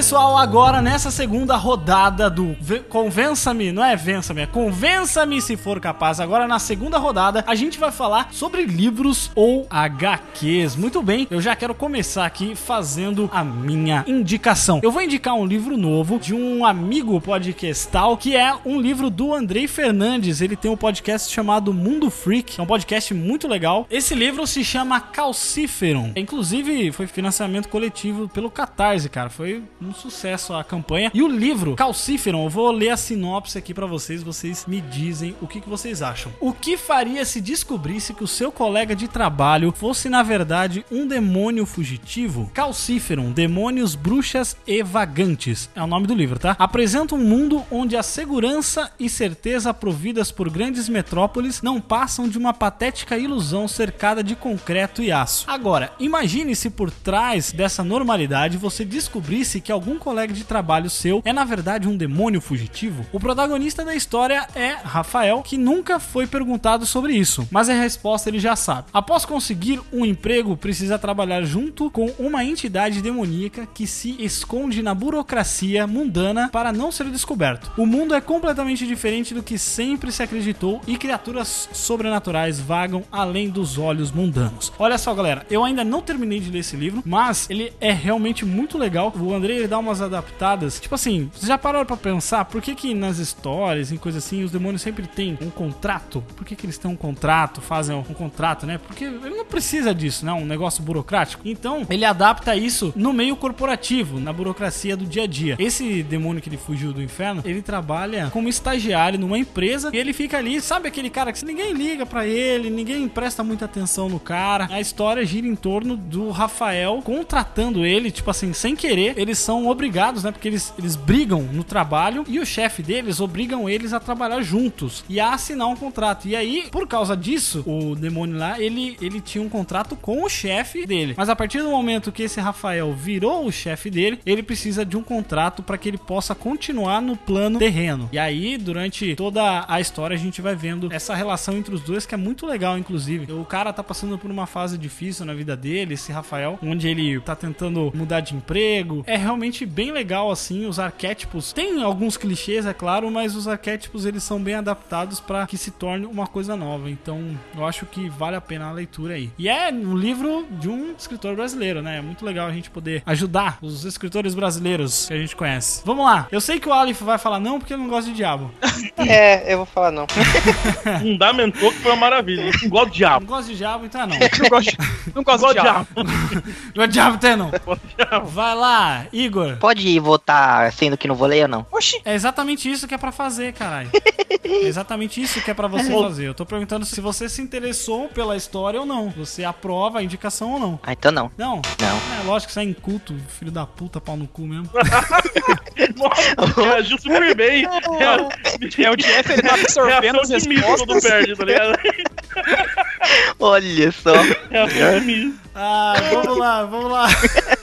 Pessoal. Agora, nessa segunda rodada do Ve- Convença-me, não é Vença-me, é Convença-me se for capaz. Agora, na segunda rodada, a gente vai falar sobre livros ou HQs. Muito bem, eu já quero começar aqui fazendo a minha indicação. Eu vou indicar um livro novo de um amigo podcastal, que é um livro do Andrei Fernandes. Ele tem um podcast chamado Mundo Freak, é um podcast muito legal. Esse livro se chama Calciferum. Inclusive, foi financiamento coletivo pelo Catarse, cara. Foi um sucesso a campanha. E o livro Calciferum, eu vou ler a sinopse aqui pra vocês, vocês me dizem o que, que vocês acham. O que faria se descobrisse que o seu colega de trabalho fosse na verdade um demônio fugitivo? Calciferum, Demônios, Bruxas e Vagantes. É o nome do livro, tá? Apresenta um mundo onde a segurança e certeza providas por grandes metrópoles não passam de uma patética ilusão cercada de concreto e aço. Agora, imagine se por trás dessa normalidade você descobrisse que algum colega de trabalho seu é na verdade um demônio fugitivo. O protagonista da história é Rafael, que nunca foi perguntado sobre isso, mas a resposta ele já sabe. Após conseguir um emprego, precisa trabalhar junto com uma entidade demoníaca que se esconde na burocracia mundana para não ser descoberto. O mundo é completamente diferente do que sempre se acreditou e criaturas sobrenaturais vagam além dos olhos mundanos. Olha só, galera, eu ainda não terminei de ler esse livro, mas ele é realmente muito legal. O Andrei ele dá umas adaptadas. Tipo assim, vocês já pararam pra pensar por que que nas histórias e coisas assim os demônios sempre têm um contrato? Por que que eles têm um contrato, fazem um contrato, né? Porque ele não precisa disso, né? Um negócio burocrático. Então, ele adapta isso no meio corporativo, na burocracia do dia a dia. Esse demônio que ele fugiu do inferno, ele trabalha como estagiário numa empresa e ele fica ali, sabe aquele cara que ninguém liga pra ele, ninguém presta muita atenção no cara. A história gira em torno do Rafael contratando ele, tipo assim, sem querer. Eles são obrigados, né? Porque eles, eles brigam no trabalho e o chefe deles obrigam eles a trabalhar juntos e a assinar um contrato. E aí, por causa disso, o demônio lá, ele, ele tinha um contrato com o chefe dele. Mas a partir do momento que esse Rafael virou o chefe dele, ele precisa de um contrato para que ele possa continuar no plano terreno. E aí, durante toda a história, a gente vai vendo essa relação entre os dois que é muito legal, inclusive. O cara tá passando por uma fase difícil na vida dele, esse Rafael, onde ele tá tentando mudar de emprego. É realmente bem legal assim, os arquétipos. Tem alguns clichês, é claro, mas os arquétipos eles são bem adaptados para que se torne uma coisa nova. Então, eu acho que vale a pena a leitura aí. E é um livro de um escritor brasileiro, né? É muito legal a gente poder ajudar os escritores brasileiros que a gente conhece. Vamos lá. Eu sei que o Aleph vai falar não porque ele não gosta de diabo. (laughs) É, eu vou falar não. (laughs) Fundamentou que foi uma maravilha. Não gosto de Não diabo. gosto de diabo, então é não. Não gosto, não gosto de diabo. Não gosto de diabo, até não. Vai lá, Igor. Pode votar sendo que não vou ler ou não? Oxi, É exatamente isso que é pra fazer, caralho. (laughs) É exatamente isso que é pra você fazer. Eu tô perguntando se você se interessou pela história ou não. Você aprova a indicação ou não. Ah, então não. Não? Não. É lógico que você é inculto, filho da puta, pau no cu mesmo. (laughs) Nossa, reagiu super bem. É, é o Jeff, ele tá absorvendo de misto respostas. quando perde, tá ligado? Olha só. De misto. Ah, vamos lá, vamos lá. (laughs)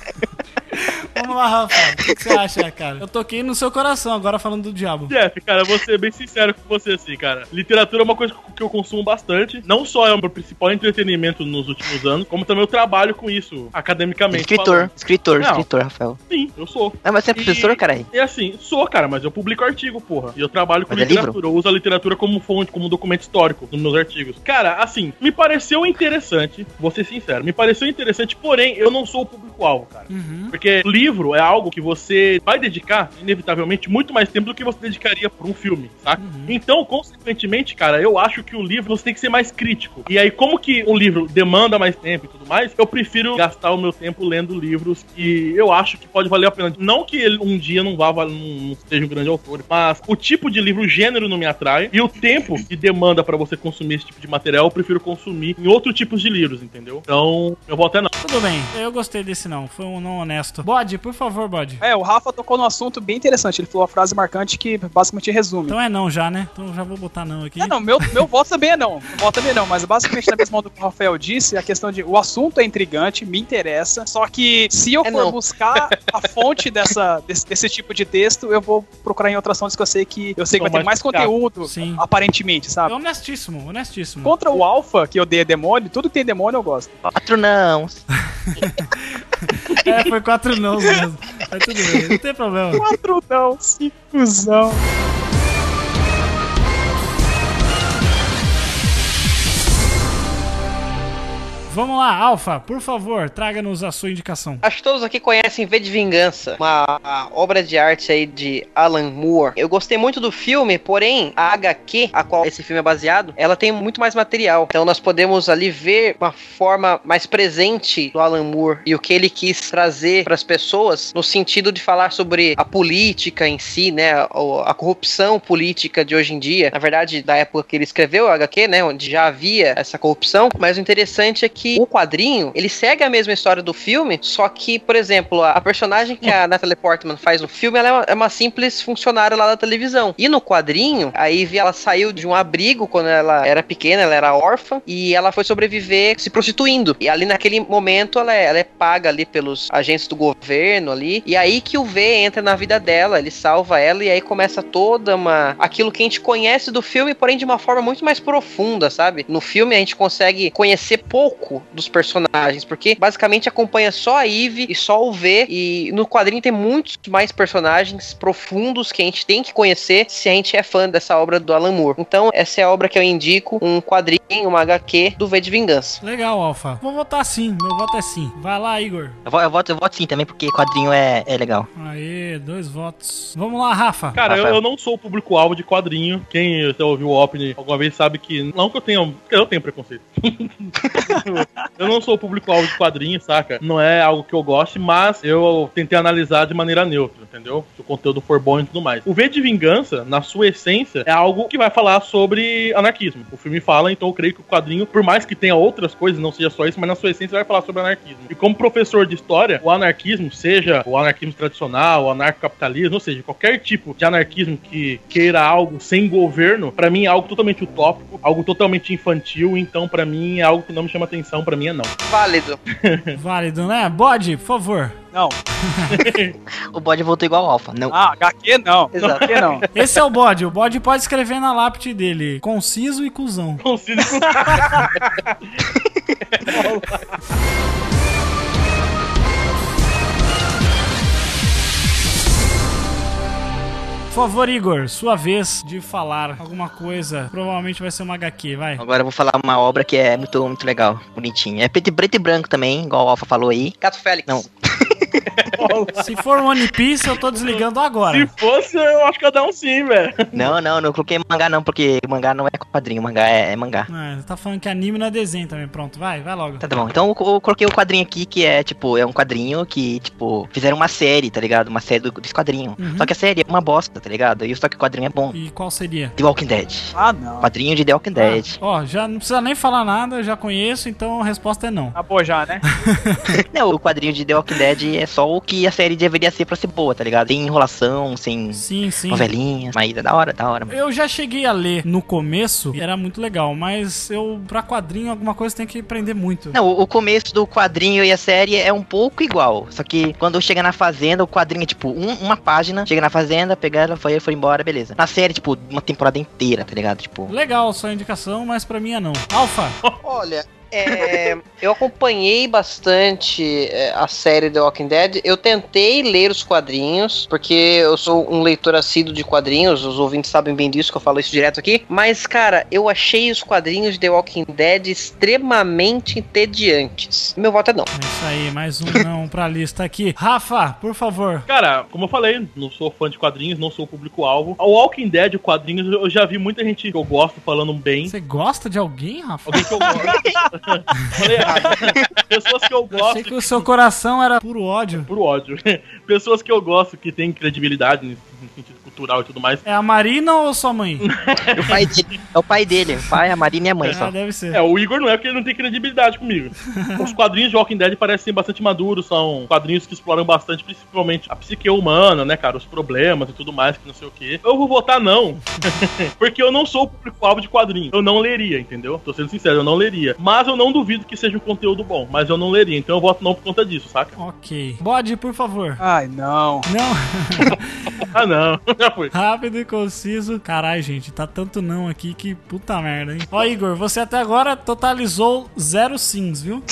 Vamos lá, Rafa. O que você (laughs) acha, cara? Eu toquei no seu coração agora falando do diabo. Jeff, cara, vou ser bem sincero com você, assim, cara. Literatura é uma coisa que eu consumo bastante. Não só é o meu principal entretenimento nos últimos anos, como também eu trabalho com isso, academicamente. Escritor, falando. escritor, Não. escritor, Rafael. Sim, eu sou. Ah, mas você é professor, caralho? E assim, sou, cara, mas eu publico artigo, porra. E eu trabalho com Mas é literatura. Eu uso a literatura como fonte, como documento histórico nos meus artigos. Cara, assim, me pareceu interessante, vou ser sincero, me pareceu interessante, porém, eu não sou o público-alvo, cara. Porque livro é algo que você vai dedicar, inevitavelmente, muito mais tempo do que você dedicaria pra um filme, saca? Então, consequentemente, cara, eu acho que o livro você tem que ser mais crítico. E aí, como que um livro demanda mais tempo e tudo mais, eu prefiro gastar o meu tempo lendo livros que eu acho que pode valer a pena. Não que ele um dia não vá, não, não seja um grande autor, mas o tipo de livro, o gênero não me atrai. E o tempo que demanda pra você consumir esse tipo de material, eu prefiro consumir em outros tipos de livros, entendeu? Então, eu vou até não. Tudo bem, eu gostei desse não, foi um não honesto. Bode, por favor, Bode. É, o Rafa tocou num assunto bem interessante. Ele falou uma frase marcante que basicamente resume. Então é não já, né? Então já vou botar não aqui. É, não, meu, meu voto também é não. Meu voto também é não, mas basicamente na mesma onda que o Rafael disse, a questão de o assunto é intrigante, me interessa, só que se eu É for não. buscar a fonte dessa, desse, desse tipo de texto, eu vou procurar em outras fontes que eu sei que eu sei que vai ter mais conteúdo, Sim. aparentemente, É sabe? honestíssimo, honestíssimo. Contra o Alpha, que odeia demônio, tudo que tem demônio eu gosto. Quatro não. (laughs) É, foi quatro não mesmo. Mas tudo bem, não tem problema. Quatro não, cincozão. Vamos lá, Alfa, por favor, traga-nos a sua indicação. Acho que todos aqui conhecem V de Vingança, uma obra de arte aí de Alan Moore. Eu gostei muito do filme, porém, a HQ, a qual esse filme é baseado, ela tem muito mais material. Então nós podemos ali ver uma forma mais presente do Alan Moore e o que ele quis trazer para as pessoas no sentido de falar sobre a política em si, né, a, corrupção política de hoje em dia. Na verdade, da época que ele escreveu a HQ, né, onde já havia essa corrupção, mas o interessante é que o quadrinho, ele segue a mesma história do filme, só que, por exemplo, a, a personagem que a Natalie Portman faz no filme, ela é uma, é uma simples funcionária lá da televisão. E no quadrinho, a Ivy, ela saiu de um abrigo quando ela era pequena, ela era órfã, e ela foi sobreviver se prostituindo. E ali naquele momento, ela é, ela é paga ali pelos agentes do governo ali, e aí que o V entra na vida dela, ele salva ela, e aí começa toda uma... aquilo que a gente conhece do filme, porém de uma forma muito mais profunda, sabe? No filme a gente consegue conhecer pouco dos personagens, porque basicamente acompanha só a Eve e só o V, e no quadrinho tem muitos mais personagens profundos que a gente tem que conhecer se a gente é fã dessa obra do Alan Moore. Então, essa é a obra que eu indico, um quadrinho, uma HQ do V de Vingança. Legal, Alfa. Vou votar sim, meu voto é sim. Vai lá, Igor. Eu, vo- eu voto, eu voto sim também, porque quadrinho é, é legal. Aê, dois votos. Vamos lá, Rafa. Cara, eu, Rafael. eu não sou o público-alvo de quadrinho. Quem já ouviu o Opni alguma vez sabe que. Não que eu tenha. que Eu tenho preconceito. (laughs) Eu não sou o público-alvo de quadrinhos, saca? Não é algo que eu goste, mas eu tentei analisar de maneira neutra, entendeu? Se o conteúdo for bom e tudo mais. O V de Vingança, na sua essência, é algo que vai falar sobre anarquismo. O filme fala, então eu creio que o quadrinho, por mais que tenha outras coisas, não seja só isso, mas na sua essência vai falar sobre anarquismo. E como professor de história, o anarquismo, seja o anarquismo tradicional, o anarcocapitalismo, ou seja, qualquer tipo de anarquismo que queira algo sem governo, pra mim é algo totalmente utópico, algo totalmente infantil, então pra mim é algo que não me chama atenção, pra mim é não. Válido. (laughs) Válido, né? Bode, por favor. Não. (laughs) O bode voltou igual ao Alpha. Não. Ah, HQ não. Exato. HQ não. (laughs) Esse é o bode. O bode pode escrever na lápide dele. Conciso e cuzão. Consigo Por favor, Igor, sua vez de falar alguma coisa. Provavelmente vai ser uma HQ, vai. Agora eu vou falar uma obra que é muito, muito legal, bonitinha. É preto, preto e branco também, igual o Alpha falou aí. Gato Félix. Não. (laughs) Se for One Piece, eu tô desligando agora. Se fosse, eu acho que ia dar um sim, velho. Não, não, não coloquei mangá não, porque mangá não é quadrinho, mangá é, é mangá. É, tá falando que anime não é desenho também. Pronto, vai, vai logo. Tá, tá bom. Então eu, eu coloquei o quadrinho aqui que é, tipo, é um quadrinho que, tipo, fizeram uma série, tá ligado? Uma série do, desse quadrinho. Uhum. Só que a série é uma bosta, tá ligado? E só que o quadrinho é bom. E qual seria? The Walking Dead. Ah, não. Quadrinho de The Walking Dead. Ó, já não precisa nem falar nada, eu já conheço, então a resposta é não. Acabou já, né? (laughs) Não, o quadrinho de The Walking Dead é só o que a série deveria ser pra ser boa, tá ligado? Sem enrolação, sem Sim, sim. novelinhas. Mas é da hora, da hora. mano. Eu já cheguei a ler no começo, e era muito legal, mas eu, pra quadrinho, alguma coisa tem que aprender muito. Não, o começo do quadrinho e a série é um pouco igual. Só que quando chega na fazenda, o quadrinho é tipo um- uma página. Chega na fazenda, pegar ela, foi, foi embora, beleza. Na série, tipo, uma temporada inteira, tá ligado? Tipo. Legal sua indicação, mas pra mim é não. Alfa, Olha, é, eu acompanhei bastante é, a série The Walking Dead. Eu tentei ler os quadrinhos, porque eu sou um leitor assíduo de quadrinhos. Os ouvintes sabem bem disso, que eu falo isso direto aqui. Mas, cara, eu achei os quadrinhos de The Walking Dead extremamente entediantes. Meu voto é não. é isso aí, mais um não pra lista aqui. Rafa, por favor. Cara, como eu falei, não sou fã de quadrinhos, não sou o público-alvo. O Walking Dead, o quadrinhos, eu já vi muita gente que eu gosto falando bem. Você gosta de alguém, Rafa? Alguém que eu gosto. (laughs) falei errado. Pessoas que eu Eu gosto Achei que o seu coração era puro ódio. por ódio. (laughs) Pessoas que eu gosto, que têm credibilidade sentido cultural e tudo mais. É a Marina ou sua mãe? (laughs) O pai dele, é o pai dele. O pai, a Marina e a mãe Ah, só. deve ser. É, o Igor não é porque ele não tem credibilidade comigo. (laughs) Os quadrinhos de Walking Dead parecem bastante maduros, são quadrinhos que exploram bastante, principalmente a psique humana, né, cara? Os problemas e tudo mais, que não sei o quê. Eu vou votar não, (laughs) porque eu não sou o público-alvo de quadrinhos. Eu não leria, entendeu? Tô sendo sincero, eu não leria. Mas eu não duvido que seja um conteúdo bom, mas eu não leria, então eu voto não por conta disso, saca? Ok. Bode, por favor. Ai, não. Não. Ah, não, já foi. Rápido e conciso. Caralho, gente, tá tanto não aqui que puta merda, hein? Ó, Igor, você até agora totalizou zero sims, viu? (laughs)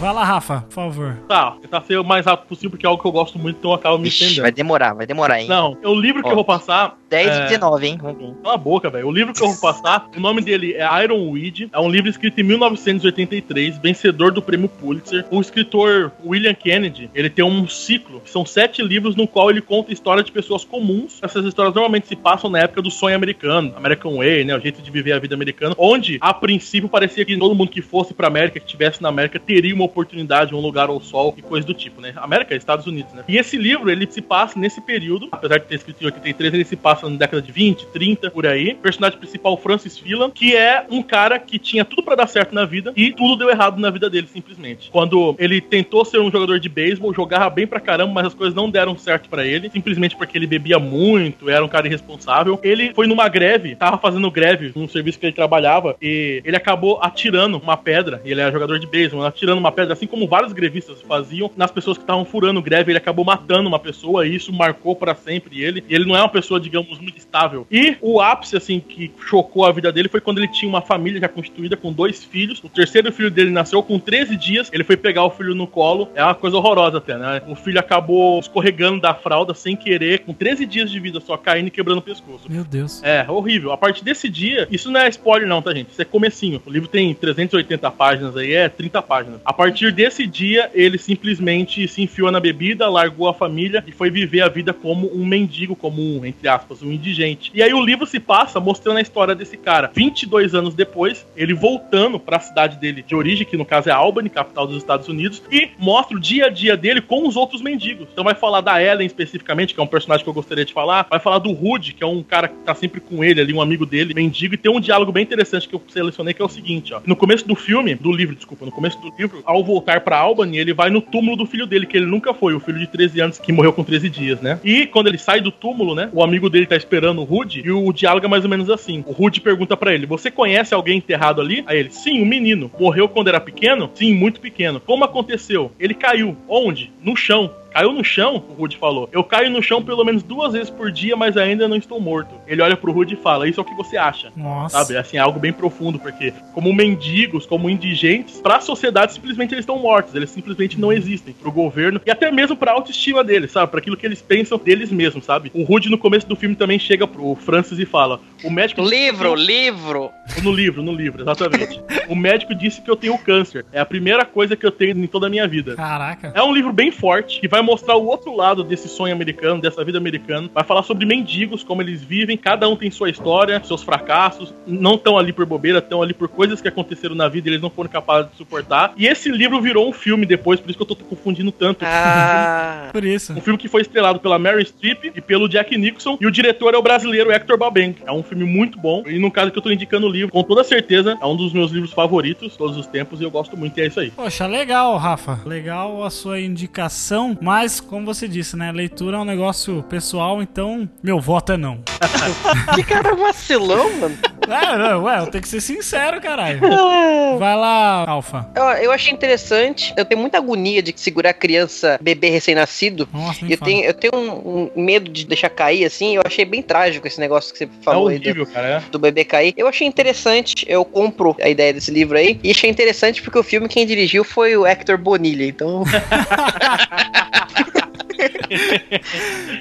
Vai lá, Rafa, por favor. Tá, tentar ser o mais rápido possível, porque é algo que eu gosto muito, então eu acabo me Vixe, vai entendendo. demorar, vai demorar, hein? Não, o livro que eu vou passar 10 é- e 19, hein? Vamos ver. Cala a boca, velho. O livro que eu vou passar, o nome dele é Iron Weed. É um livro escrito em 1983, vencedor do prêmio Pulitzer. O escritor William Kennedy, ele tem um ciclo, que são sete livros no qual ele conta histórias de pessoas comuns. Essas histórias normalmente se passam na época do sonho americano, American Way, né? O jeito de viver a vida americana, onde, a princípio, parecia que todo mundo que fosse pra América, que estivesse na América, teria uma oportunidade, um lugar ao sol e coisa do tipo, né? América Estados Unidos, né? E esse livro, ele se passa nesse período, apesar de ter escrito em 83, ele se passa na década de 20, 30, por aí. O personagem principal, Francis Phelan, que é um cara que tinha tudo pra dar certo na vida e tudo deu errado na vida dele, simplesmente. Quando ele tentou ser um jogador de beisebol, jogava bem pra caramba, mas as coisas não deram certo pra ele, simplesmente porque ele bebia muito, era um cara irresponsável. Ele foi numa greve, tava fazendo greve num serviço que ele trabalhava e ele acabou atirando uma pedra, ele era jogador de beisebol, atirando uma pedra, assim como vários grevistas faziam, nas pessoas que estavam furando greve, ele acabou matando uma pessoa e isso marcou pra sempre ele. E ele não é uma pessoa, digamos, muito estável. E o ápice, assim, que chocou a vida dele foi quando ele tinha uma família já constituída com dois filhos. O terceiro filho dele nasceu com 13 dias. Ele foi pegar o filho no colo. É uma coisa horrorosa até, né? O filho acabou escorregando da fralda sem querer, com 13 dias de vida só, caindo e quebrando o pescoço. Meu Deus. É, horrível. A partir desse dia, isso não é spoiler não, tá, gente? Isso é comecinho. O livro tem 380 páginas aí, é 30 páginas. A partir desse dia, ele simplesmente se enfiou na bebida, largou a família e foi viver a vida como um mendigo, como um, entre aspas, um indigente. E aí o livro se passa mostrando a história desse cara. 22 anos depois, ele voltando para a cidade dele de origem, que no caso é Albany, capital dos Estados Unidos, e mostra o dia a dia dele com os outros mendigos. Então vai falar da Ellen especificamente, que é um personagem que eu gostaria de falar, vai falar do Rude, que é um cara que tá sempre com ele ali, um amigo dele, mendigo, e tem um diálogo bem interessante que eu selecionei, que é o seguinte, ó. No começo do filme, do livro, desculpa, no começo do livro, ao voltar para Albany, ele vai no túmulo do filho dele, que ele nunca foi, o filho de 13 anos que morreu com 13 dias, né? E quando ele sai do túmulo, né, o amigo dele tá esperando o Rude, e o diálogo é mais ou menos assim. O Rude pergunta para ele: "Você conhece alguém enterrado ali?" Aí ele: "Sim, um menino. Morreu quando era pequeno?" "Sim, muito pequeno." "Como aconteceu?" "Ele caiu." "Onde?" "No chão." Caiu no chão, o Rude falou. Eu caio no chão pelo menos duas vezes por dia, mas ainda não estou morto. Ele olha pro Rude e fala: Isso é o que você acha. Nossa. Sabe? Assim, é algo bem profundo, porque, como mendigos, como indigentes, pra sociedade simplesmente eles estão mortos. Eles simplesmente não existem. Pro governo e até mesmo pra autoestima deles, sabe? Pra aquilo que eles pensam deles mesmos, sabe? O Rude no começo do filme também chega pro Francis e fala: O médico. Livro, livro. No livro, no livro, exatamente. o médico disse que eu tenho câncer. É a primeira coisa que eu tenho em toda a minha vida. Caraca. É um livro bem forte que vai mostrar o outro lado desse sonho americano, dessa vida americana. Vai falar sobre mendigos, como eles vivem, cada um tem sua história, seus fracassos, não estão ali por bobeira, estão ali por coisas que aconteceram na vida e eles não foram capazes de suportar. E esse livro virou um filme depois, por isso que eu tô confundindo tanto. Ah. (laughs) Por isso. Um filme que foi estrelado pela Mary Streep e pelo Jack Nixon. E o diretor é o brasileiro Hector Babenck. É um filme muito bom. E no caso que eu tô indicando o livro, com toda certeza, é um dos meus livros favoritos, todos os tempos, e eu gosto muito, e é isso aí. Poxa, legal, Rafa. Legal a sua indicação, mas como você disse, né? Leitura é um negócio pessoal, então meu voto é não. (laughs) Que cara vacilão, mano. (laughs) É, não, ué, eu tenho que ser sincero, caralho. (laughs) Vai lá, Alfa. Eu, eu achei interessante. Eu tenho muita agonia de segurar criança, bebê recém-nascido. Nossa, Eu tenho, eu tenho um, um medo de deixar cair, assim. Eu achei bem trágico esse negócio que você falou é aí do, horrível, cara. É. do bebê cair. Eu achei interessante. Eu compro a ideia desse livro aí. E achei interessante porque o filme quem dirigiu foi o Hector Bonilha. Então, (laughs)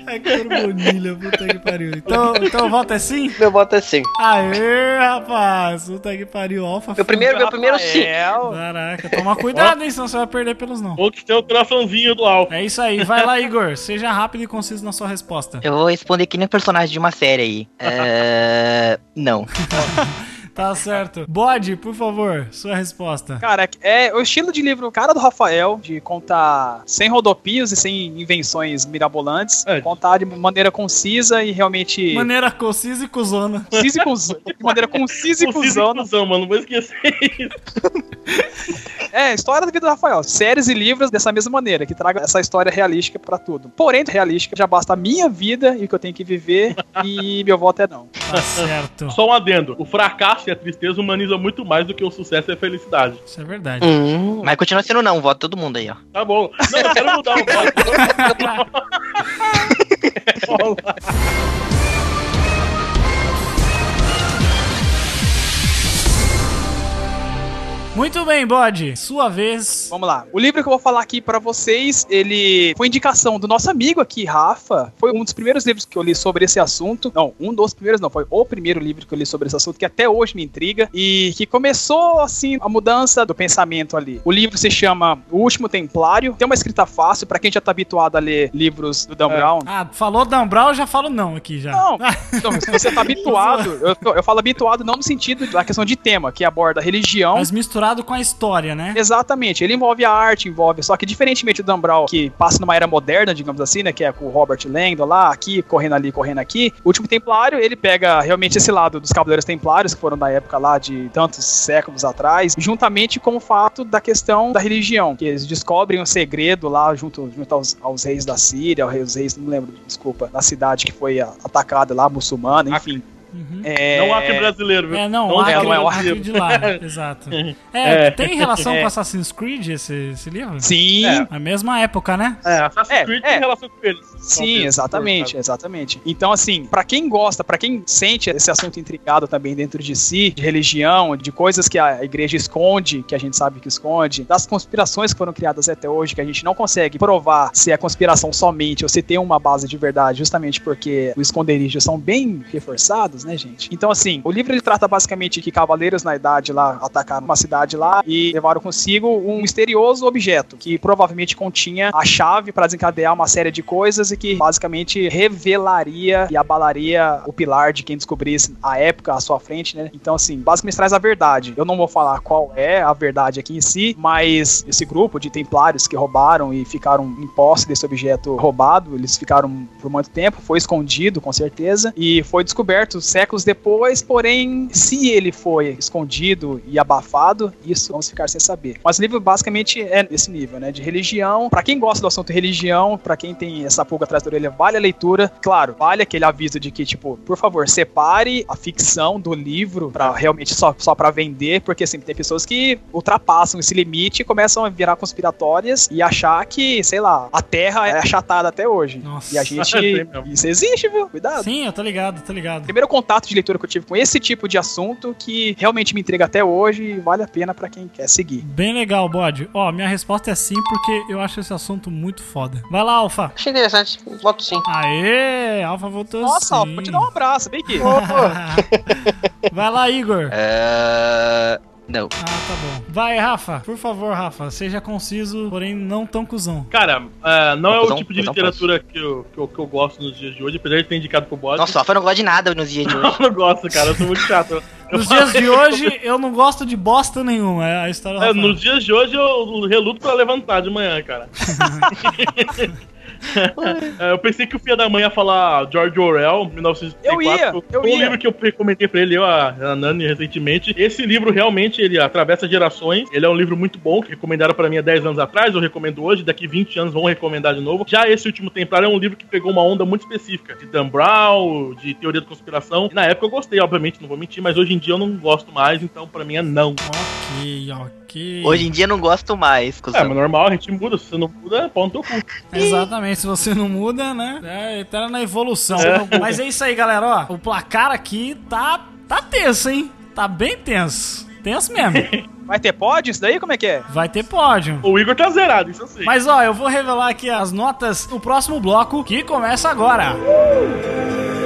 Hector Bonilha, puta que pariu. Então, então o voto é sim? meu voto é sim. Aê, rapaz. Puta que pariu, Alfa. Meu primeiro, meu primeiro sim. Caraca, toma cuidado, hein, senão você vai perder pelos não. Ou que tem o coraçãozinho do Alfa. É isso aí, vai lá, Igor. Seja rápido e conciso na sua resposta. Eu vou responder que nem um personagem de uma série aí. (laughs) É... Não. (laughs) Tá certo. Bode, por favor, sua resposta. Cara, é o estilo de livro cara do Rafael, de contar sem rodopios e sem invenções mirabolantes, É. contar de maneira concisa e realmente Maneira concisa e cuzona. concisa e cuz- de maneira concisa e Concisa e cuzona. cuzão, mano. Não vou esquecer isso. É, história da vida do Rafael. Séries e livros dessa mesma maneira, que traga essa história realística pra tudo. Porém, realística já basta a minha vida e o que eu tenho que viver e meu voto é não. Tá certo. Só um adendo. O fracasso e a tristeza humaniza muito mais do que o sucesso e a felicidade. Isso é verdade. Hum. Mas continua sendo não, voto todo mundo aí, ó. Tá bom. Não, eu quero mudar o voto. (laughs) Muito bem, Bode. Sua vez. Vamos lá. O livro que eu vou falar aqui pra vocês, ele foi indicação do nosso amigo aqui, Rafa. Foi um dos primeiros livros que eu li sobre esse assunto. Não, um dos primeiros não, foi o primeiro livro que eu li sobre esse assunto, que até hoje me intriga e que começou assim a mudança do pensamento ali. O livro se chama O Último Templário. Tem uma escrita fácil pra quem já tá habituado a ler livros do Dan Brown. Ah, falou Dan Brown, eu já falo não aqui já. Não, (laughs) então, se você tá habituado, eu, eu falo habituado não no sentido da questão de tema, que aborda religião, Mas com a história, né? Exatamente, ele envolve a arte, envolve. Só que diferentemente do Dan Brown, que passa numa era moderna, digamos assim, né? Que é com o Robert Langdon lá, aqui, correndo ali, correndo aqui. O último Templário, ele pega realmente esse lado dos Cavaleiros Templários, que foram da época lá de tantos séculos atrás, juntamente com o fato da questão da religião, que eles descobrem um segredo lá junto, junto aos, aos reis da Síria, aos reis, não lembro, desculpa, da cidade que foi atacada lá, muçulmana, enfim. É, Não Acre brasileiro, viu? É, não, Não o Acre, é, não é o o Acre. De lá, (laughs) exato. É, É. tem relação É. com Assassin's Creed esse, esse livro? Sim, É. A mesma época, né? É, Assassin's É, Creed é. tem relação com eles. Sim, exatamente, exatamente. Então, assim, pra quem gosta, pra quem sente esse assunto intrigado também dentro de si, de religião, de coisas que a igreja esconde, que a gente sabe que esconde, das conspirações que foram criadas até hoje, que a gente não consegue provar se é conspiração somente ou se tem uma base de verdade, justamente porque os esconderijos são bem reforçados, né, gente? Então, assim, o livro ele trata basicamente que cavaleiros na idade lá atacaram uma cidade lá e levaram consigo um misterioso objeto que provavelmente continha a chave para desencadear uma série de coisas e que basicamente revelaria e abalaria o pilar de quem descobrisse a época à sua frente, né? Então, assim, basicamente traz a verdade. Eu não vou falar qual é a verdade aqui em si, mas esse grupo de templários que roubaram e ficaram em posse desse objeto roubado, eles ficaram por muito tempo, foi escondido com certeza e foi descoberto séculos depois, porém, se ele foi escondido e abafado, isso vamos ficar sem saber. Mas o livro basicamente é nesse nível, né, de religião. Pra quem gosta do assunto religião, pra quem tem essa pulga atrás da orelha, vale a leitura. Claro, vale aquele aviso de que, tipo, por favor, separe a ficção do livro pra realmente só, só para vender, porque sempre tem pessoas que ultrapassam esse limite e começam a virar conspiratórias e achar que, sei lá, a Terra é achatada até hoje. Nossa. E a gente. (laughs) Isso existe, viu? Cuidado. Sim, eu tô ligado, tô ligado. Primeiro contato de leitura que eu tive com esse tipo de assunto que realmente me intriga até hoje e vale a pena pra quem quer seguir. Bem legal, bode. Ó, minha resposta é sim, porque eu acho esse assunto muito foda. Vai lá, Alfa. Achei interessante. Voto sim. Aê, Alfa votou Nossa, sim. Alfa, vou te dar um abraço, vem aqui. (laughs) Vai lá, Igor. É... Não. Ah, tá bom. Vai, Rafa. Por favor, Rafa. Seja conciso, porém não tão cuzão. Cara, é, não é o Cusão, tipo de literatura que eu, que, eu, que eu gosto nos dias de hoje, apesar de ter indicado pro bode. Nossa, o Alfa não gosta de nada nos dias de (laughs) hoje. Eu não gosto, cara, eu sou muito chato. (laughs) Nos dias de hoje, eu não gosto de bosta nenhuma. É a história do É, nos dias de hoje eu reluto pra levantar de manhã, cara. (laughs) É, eu pensei que o filho da mãe ia falar George Orwell, 1984. Eu ia, eu um ia. livro que eu recomendei pra ele, eu, a, a Nani, recentemente. Esse livro realmente ele atravessa gerações. Ele é um livro muito bom, que recomendaram pra mim há 10 anos atrás, eu recomendo hoje, daqui 20 anos vão recomendar de novo. Já esse último Templário é um livro que pegou uma onda muito específica, de Dan Brown, de teoria da conspiração. E na época eu gostei, obviamente, não vou mentir, mas hoje em dia eu não gosto mais, então pra mim é não. Ok, ok. Hoje em dia eu não gosto mais, É, mas normal, a gente muda. Se você não muda, é pau no teu cu. (laughs) Exatamente, se você não muda, né? É eterna na evolução. (laughs) Mas é isso aí, galera. Ó, o placar aqui tá, tá tenso, hein? Tá bem tenso. Tenso mesmo. (laughs) Vai ter pódio isso daí? Como é que é? Vai ter pódio. O Igor tá zerado, isso eu sei. Mas ó, eu vou revelar aqui as notas do próximo bloco que começa agora. Muito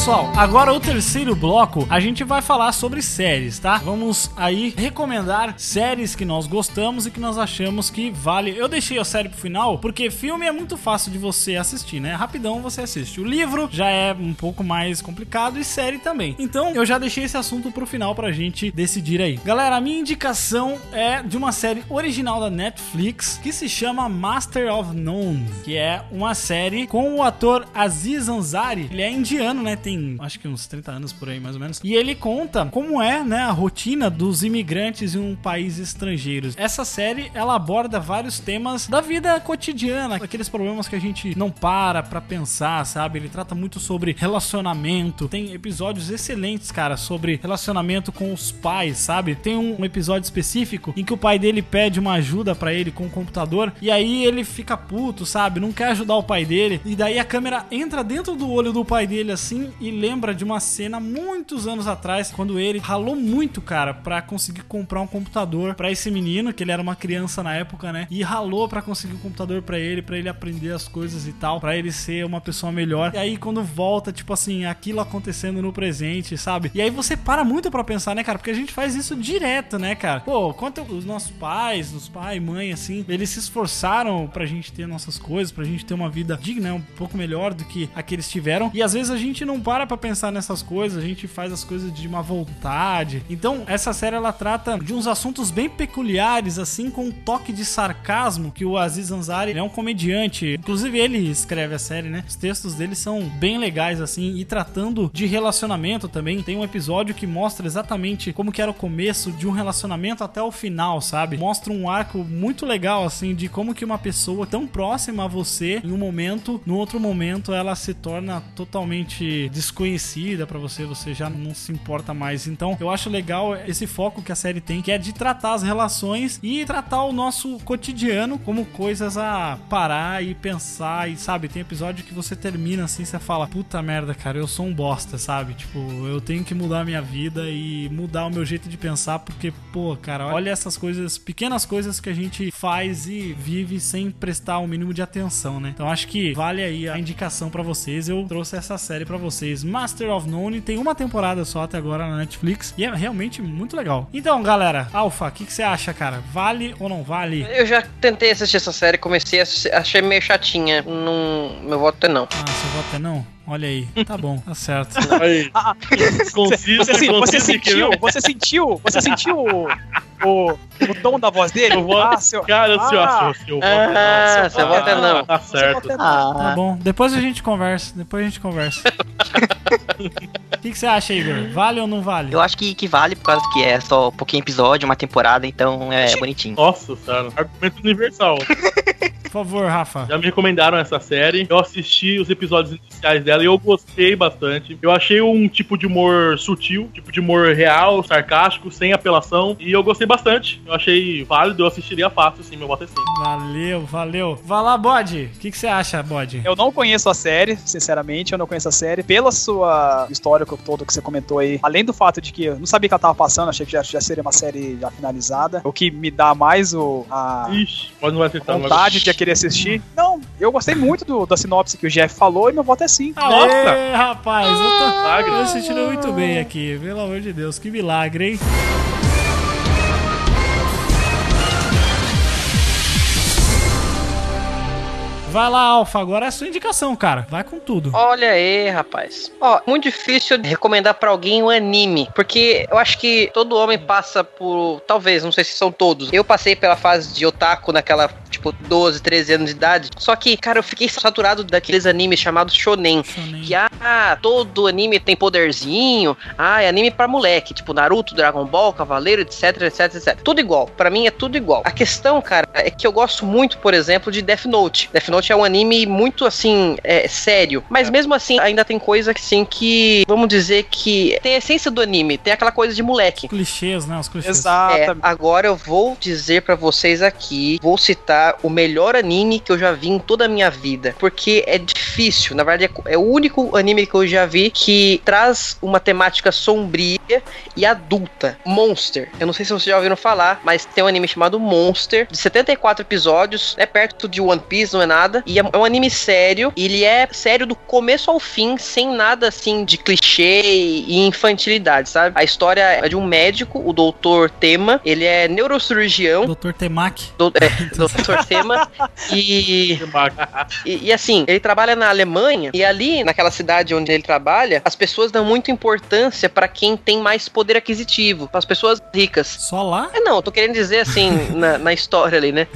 pessoal. Agora o terceiro bloco, a gente vai falar sobre séries, tá? Vamos aí recomendar séries que nós gostamos e que nós achamos que vale. Eu deixei a série pro final porque filme é muito fácil de você assistir, né? Rapidão você assiste. O livro já é um pouco mais complicado e série também. Então, eu já deixei esse assunto pro final pra gente decidir aí. Galera, a minha indicação é de uma série original da Netflix que se chama Master of None, que é uma série com o ator Aziz Ansari. Ele é indiano, né? Tem acho que uns 30 anos por aí, mais ou menos. E ele conta como é, né, a rotina dos imigrantes em um país estrangeiro. Essa série, ela aborda vários temas da vida cotidiana, aqueles problemas que a gente não para pra pensar, sabe? Ele trata muito sobre relacionamento. Tem episódios excelentes, cara, sobre relacionamento com os pais, sabe? Tem um episódio específico em que o pai dele pede uma ajuda pra ele com o computador e aí ele fica puto, sabe? Não quer ajudar o pai dele. E daí a câmera entra dentro do olho do pai dele assim e lembra de uma cena muitos anos atrás quando ele ralou muito, cara, pra conseguir comprar um computador pra esse menino, que ele era uma criança na época, né? E ralou pra conseguir um computador pra ele, pra ele aprender as coisas e tal, pra ele ser uma pessoa melhor. E aí quando volta, tipo assim, aquilo acontecendo no presente, sabe? E aí você para muito pra pensar, né, cara? Porque a gente faz isso direto, né, cara? Pô, quanto os nossos pais, os pai mãe, assim, eles se esforçaram pra gente ter nossas coisas, pra gente ter uma vida digna, um pouco melhor do que a que eles tiveram. E às vezes a gente não para pra pensar nessas coisas, a gente faz as coisas de má vontade. Então, essa série ela trata de uns assuntos bem peculiares, assim, com um toque de sarcasmo, que o Aziz Ansari é um comediante. Inclusive, ele escreve a série, né? Os textos dele são bem legais, assim, e tratando de relacionamento também. Tem um episódio que mostra exatamente como que era o começo de um relacionamento até o final, sabe? Mostra um arco muito legal, assim, de como que uma pessoa tão próxima a você, em um momento, no outro momento, ela se torna totalmente desconhecida pra você, você já não se importa mais. Então, eu acho legal esse foco que a série tem, que é de tratar as relações e tratar o nosso cotidiano como coisas a parar e pensar e, sabe, tem episódio que você termina assim, você fala, puta merda, cara, eu sou um bosta, sabe? Tipo, eu tenho que mudar a minha vida e mudar o meu jeito de pensar, porque, pô, cara, olha essas coisas, pequenas coisas que a gente faz e vive sem prestar o mínimo de atenção, né? Então acho que vale aí a indicação pra vocês. Eu trouxe essa série pra vocês. Master of None tem uma temporada só até agora na Netflix e é realmente muito legal. Então, galera, Alfa, o que, que você acha, cara? Vale ou não vale? Eu já tentei assistir essa série, comecei a assistir, achei meio chatinha. Não, meu voto é não. Ah, seu voto é não? Olha aí. Tá bom, tá certo. (laughs) Aí, Ah, conciso, você, você sentiu, você sentiu, você sentiu o, o, tom da voz dele? Eu voto, Ah, seu- cara, seu, Ah. seu, seu voto é não. Ah, seu voto é não. Tá certo. Tá Ah, bom, depois a gente conversa. Depois a gente conversa. (laughs) O que, que você acha, Igor? Vale ou não vale? eu acho que, que vale por causa que é só um pouquinho episódio, uma temporada, então é bonitinho. Nossa, cara, argumento universal. (laughs) Por favor, Rafa. Já me recomendaram essa série. Eu assisti os episódios iniciais dela e eu gostei bastante. Eu achei um tipo de humor sutil, tipo de humor real, sarcástico, sem apelação. E eu gostei bastante. Eu achei válido, eu assistiria fácil, sim, meu voto é sim. Valeu, valeu. Vai lá, Bode. O que, que você acha, Bode? Eu não conheço a série, sinceramente, eu não conheço a série. Pela sua histórico todo que você comentou aí, além do fato de que eu não sabia que ela tava passando, achei que já, já seria uma série já finalizada. O que me dá mais o, a Ixi, mas não vai vontade de querer assistir. Não, eu gostei muito do- da sinopse que o Jeff falou e meu voto é sim. Nossa! Aê, rapaz, eu tô, Milagre. eu tô sentindo muito bem aqui. Pelo amor de Deus, que milagre, hein? Vai lá, Alfa, agora é a sua indicação, cara. Vai com tudo. Olha aí, rapaz. Ó, muito difícil de recomendar pra alguém um anime, porque eu acho que todo homem passa por, talvez, não sei se são todos. Eu passei pela fase de otaku naquela, tipo, 12, 13 anos de idade. Só que, cara, eu fiquei saturado daqueles animes chamados shonen. Shonen. Que, ah, todo anime tem poderzinho. Ah, é anime pra moleque. Tipo, Naruto, Dragon Ball, Cavaleiro, etc, etc, etc. Tudo igual. Pra mim é tudo igual. A questão, cara, é que eu gosto muito, por exemplo, de Death Note. Death Note é um anime muito, assim, é, sério. Mas mesmo assim, ainda tem coisa, assim, que, vamos dizer que tem a essência do anime. Tem aquela coisa de moleque. Clichês, né? Os clichês. É, Exatamente. agora eu vou dizer pra vocês aqui, vou citar o melhor anime que eu já vi em toda a minha vida, porque é difícil, na verdade é, é o único anime que eu já vi que traz uma temática sombria e adulta, Monster. Eu não sei se vocês já ouviram falar, mas tem um anime chamado Monster, de 74 episódios, é perto de One Piece, não é nada, e é é um anime sério, e ele é sério do começo ao fim, sem nada assim de clichê e infantilidade, sabe? A história é de um médico, o doutor Tema, ele é neurocirurgião, Dr. Temaki. do, é, (laughs) doutor Tema, e e, e assim, ele trabalha na Alemanha e ali, naquela cidade onde ele trabalha, as pessoas dão muita importância pra quem tem mais poder aquisitivo, para as pessoas ricas. Só lá? É, não, eu tô querendo dizer assim, (laughs) na, na história ali, né?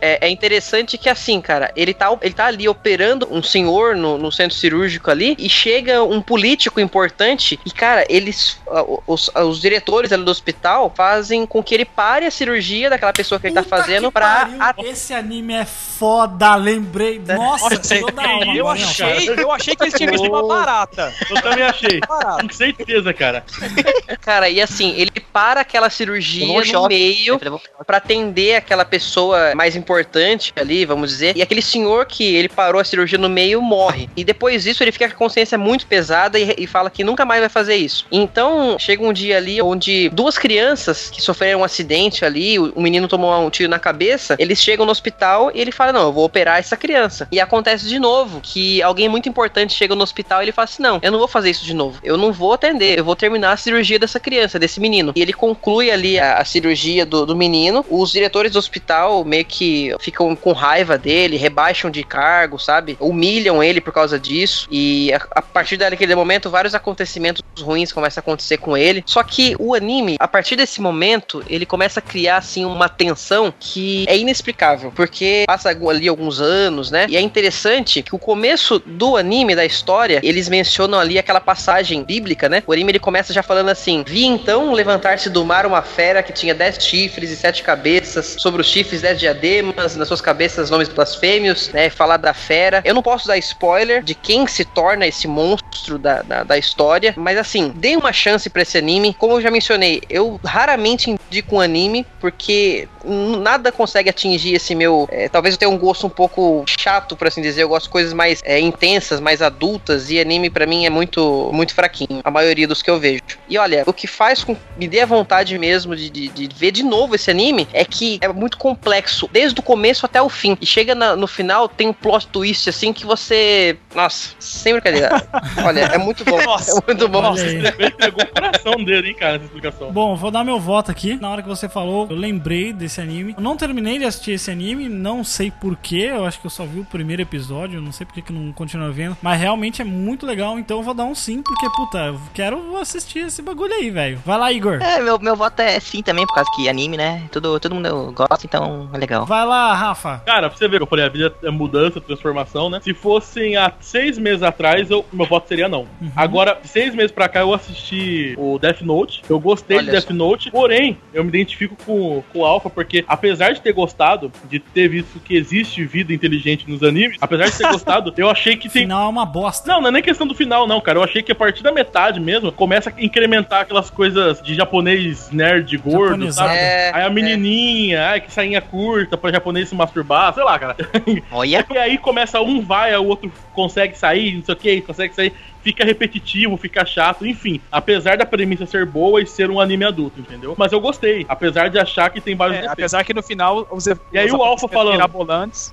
É, é interessante que assim, cara, ele tá, ele tá ali operando um senhor no, no centro cirúrgico ali e chega um político importante e, cara, eles, os, os diretores ali do hospital fazem com que ele pare a cirurgia daquela pessoa que ele tá Puta fazendo pra pariu, Esse anime é foda, lembrei. Nossa, tirou da alma. Eu achei, eu achei que eles tinham visto uma barata. Eu também achei. Barata. Com certeza, cara. (laughs) Cara, e assim, ele para aquela cirurgia no meio pra atender aquela pessoa mais importante ali, vamos dizer. E aquele senhor que ele parou a cirurgia no meio morre. E depois disso ele fica com a consciência muito pesada e, e fala que nunca mais vai fazer isso. Então, chega um dia ali onde duas crianças que sofreram um acidente ali, o, o menino tomou um tiro na cabeça, eles chegam no hospital e ele fala: "Não, eu vou operar essa criança". E acontece de novo que alguém muito importante chega no hospital e ele fala assim: "Não, eu não vou fazer isso de novo. Eu não vou atender, eu vou terminar a cirurgia dessa criança, desse menino". E ele conclui ali a, a cirurgia do, do menino. Os diretores do hospital meio que ficam com raiva dele, rebaixam de cargo, sabe? Humilham ele por causa disso. E a, a partir daquele momento, vários acontecimentos ruins começam a acontecer com ele. Só que o anime, a partir desse momento, ele começa a criar, assim, uma tensão que é inexplicável. Porque passa ali alguns anos, né? E é interessante que o começo do anime, da história, eles mencionam ali aquela passagem bíblica, né? O anime ele começa já falando assim: Vi então levantar-se do mar uma fera que tinha dez chifres e sete cabeças, sobre os chifres dez diademas, nas suas cabeças nomes blasfêmios, né? Falar da fera. Eu não posso dar spoiler de quem se torna esse monstro da, da, da história, mas assim, dê uma chance pra esse anime. Como eu já mencionei, eu raramente indico um anime porque nada consegue atingir esse meu. é, talvez eu tenha um gosto um pouco chato, por assim dizer. Eu gosto de coisas mais é, intensas, mais adultas, e anime pra mim é muito, muito fraquinho. A maioria dos que eu vejo. E olha, o que faz com me dê a vontade mesmo de, de, de ver de novo esse anime é que é muito complexo, desde o começo até o fim. E chega na- no final, tem um plot twist assim que você. Nossa, sem brincadeira. (laughs) olha, é muito bom. Nossa. é muito bom. Aí. Ele (laughs) pegou o coração dele, hein, cara, essa explicação. Bom, vou dar meu voto aqui. Na hora que você falou, eu lembrei desse anime. Eu não terminei de assistir esse anime, não sei porquê. Eu acho que eu só vi o primeiro episódio, não sei porque que não continua vendo. Mas realmente é muito legal, então eu vou dar um sim, porque, puta, eu quero assistir esse bagulho aí, velho. Vai lá, Igor. É, meu, meu voto é sim também, por causa que anime, né? Todo, todo mundo gosta, então é legal. Vai lá, Rafa. Cara, pra você ver, eu falei, a vida é mudança, transformação, né? Se fossem há seis meses atrás, eu, meu voto seria não. Uhum. Agora, de seis meses pra cá, eu assisti o Death Note. Eu gostei Olha de Death só. Note, porém, eu me identifico com, com o Alpha, porque apesar de ter gostado, de ter visto que existe vida inteligente nos animes, apesar de ter (laughs) gostado, eu achei que tem. Final é uma bosta. Não, não é nem questão do final, não, cara. Eu achei que a partir da metade mesmo, começa a incrementar aquelas coisas de japonês nerd gordo, sabe? É, Aí a é. menininha, ai, que sainha curta pra japonês se masturbar, sei lá, cara. (laughs) Olha, E aí começa um vai, o outro consegue sair, não sei o que, consegue sair. Fica repetitivo, fica chato, enfim. Apesar da premissa ser boa e ser um anime adulto, entendeu? Mas eu gostei, apesar de achar que tem vários É, defeitos. apesar que no final os E aí o Alpha falando.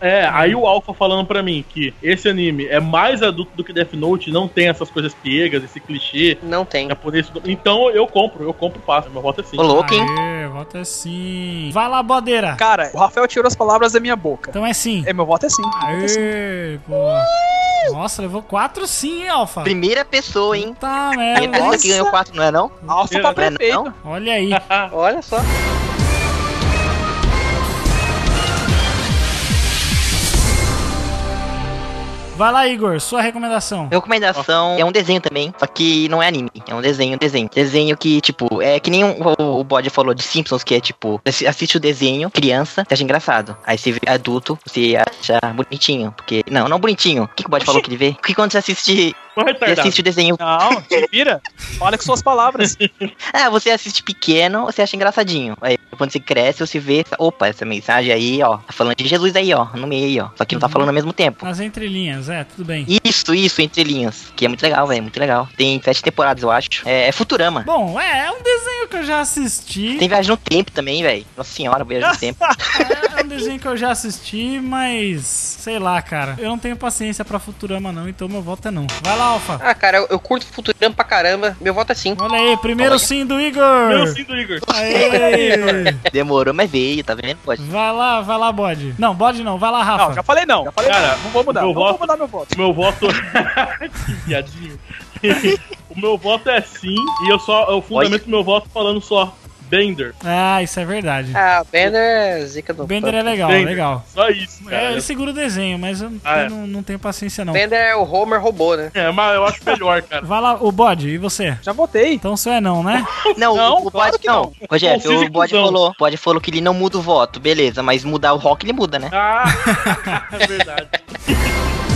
É, aí o Alpha falando pra mim que esse anime é mais adulto do que Death Note, não tem essas coisas piegas, esse clichê Não tem. japonês. Então eu compro, eu compro fácil. Meu voto é sim. ô louco, hein? Aê, voto é sim. Vai lá, bodeira. Cara, o Rafael tirou as palavras da minha boca. Então é sim. É, meu voto é sim. Aê, pô. Nossa, levou quatro sim, hein, Alfa. Primeira pessoa, hein? Tá, A merda. empresa que ganhou quatro, não é não? Alfa pra Não é prefeito. não? Olha aí. Olha só. Vai lá, Igor, sua recomendação. Minha recomendação é um desenho também, só que não é anime, é um desenho, desenho. Desenho que, tipo, é que nem o, o Bode falou de Simpsons, que é tipo, você assiste o desenho, criança, você acha engraçado. Aí você vê adulto, você acha bonitinho. Porque. Não, não bonitinho. O que, que o Bode falou que ele vê? Porque quando você assiste. Você assiste o desenho. Não, te vira. Olha com suas palavras. (laughs) Ah, você assiste pequeno, você acha engraçadinho. Aí quando você cresce, você vê. Opa, essa mensagem aí, ó. Tá falando de Jesus aí, ó. No meio aí, ó. Só que não tá falando ao mesmo tempo. Nas entrelinhas, é, tudo bem. Isso, isso, entre linhas. Que é muito legal, velho. Muito legal. Tem sete temporadas, eu acho. É, é Futurama. Bom, é, é um desenho que eu já assisti. Tem viagem no tempo também, velho. Nossa senhora, viagem no (laughs) tempo. É um desenho que eu já assisti, mas sei lá, cara. Eu não tenho paciência pra Futurama, não, então meu voto é não. Vai lá, Alfa. Ah, cara, eu, eu curto Futurama pra caramba. Meu voto é sim. Olha aí, primeiro Olha. sim do Igor. Meu sim do Igor. Aê. (laughs) (laughs) Demorou, mas veio, tá vendo? Pode. Vai lá, vai lá, bode. Não, bode não, vai lá, Rafa. Não, já falei não. Já falei Cara, não. Não vou mudar. meu Não vou voto- mudar meu voto. O meu voto. (laughs) que viadinho. (laughs) o meu voto é sim, e eu só. Eu fundamento meu voto falando só Bender. Ah, isso é verdade. Ah, o Bender é zica do. Bender é legal, Bender. legal. Só isso, cara. É, ele segura o desenho, mas eu, Ah, é. eu não, não tenho paciência não. Bender é o Homer robô, né? É, mas eu acho melhor, cara. Vai lá, o bode, e você? Já votei. Então seu é não, né? (laughs) Não, Não, o, o claro Bode que não. não. Rogério, o Bode falou, o Bode falou que ele não muda o voto, beleza, mas mudar o rock ele muda, né? Ah, (laughs) é verdade. (laughs)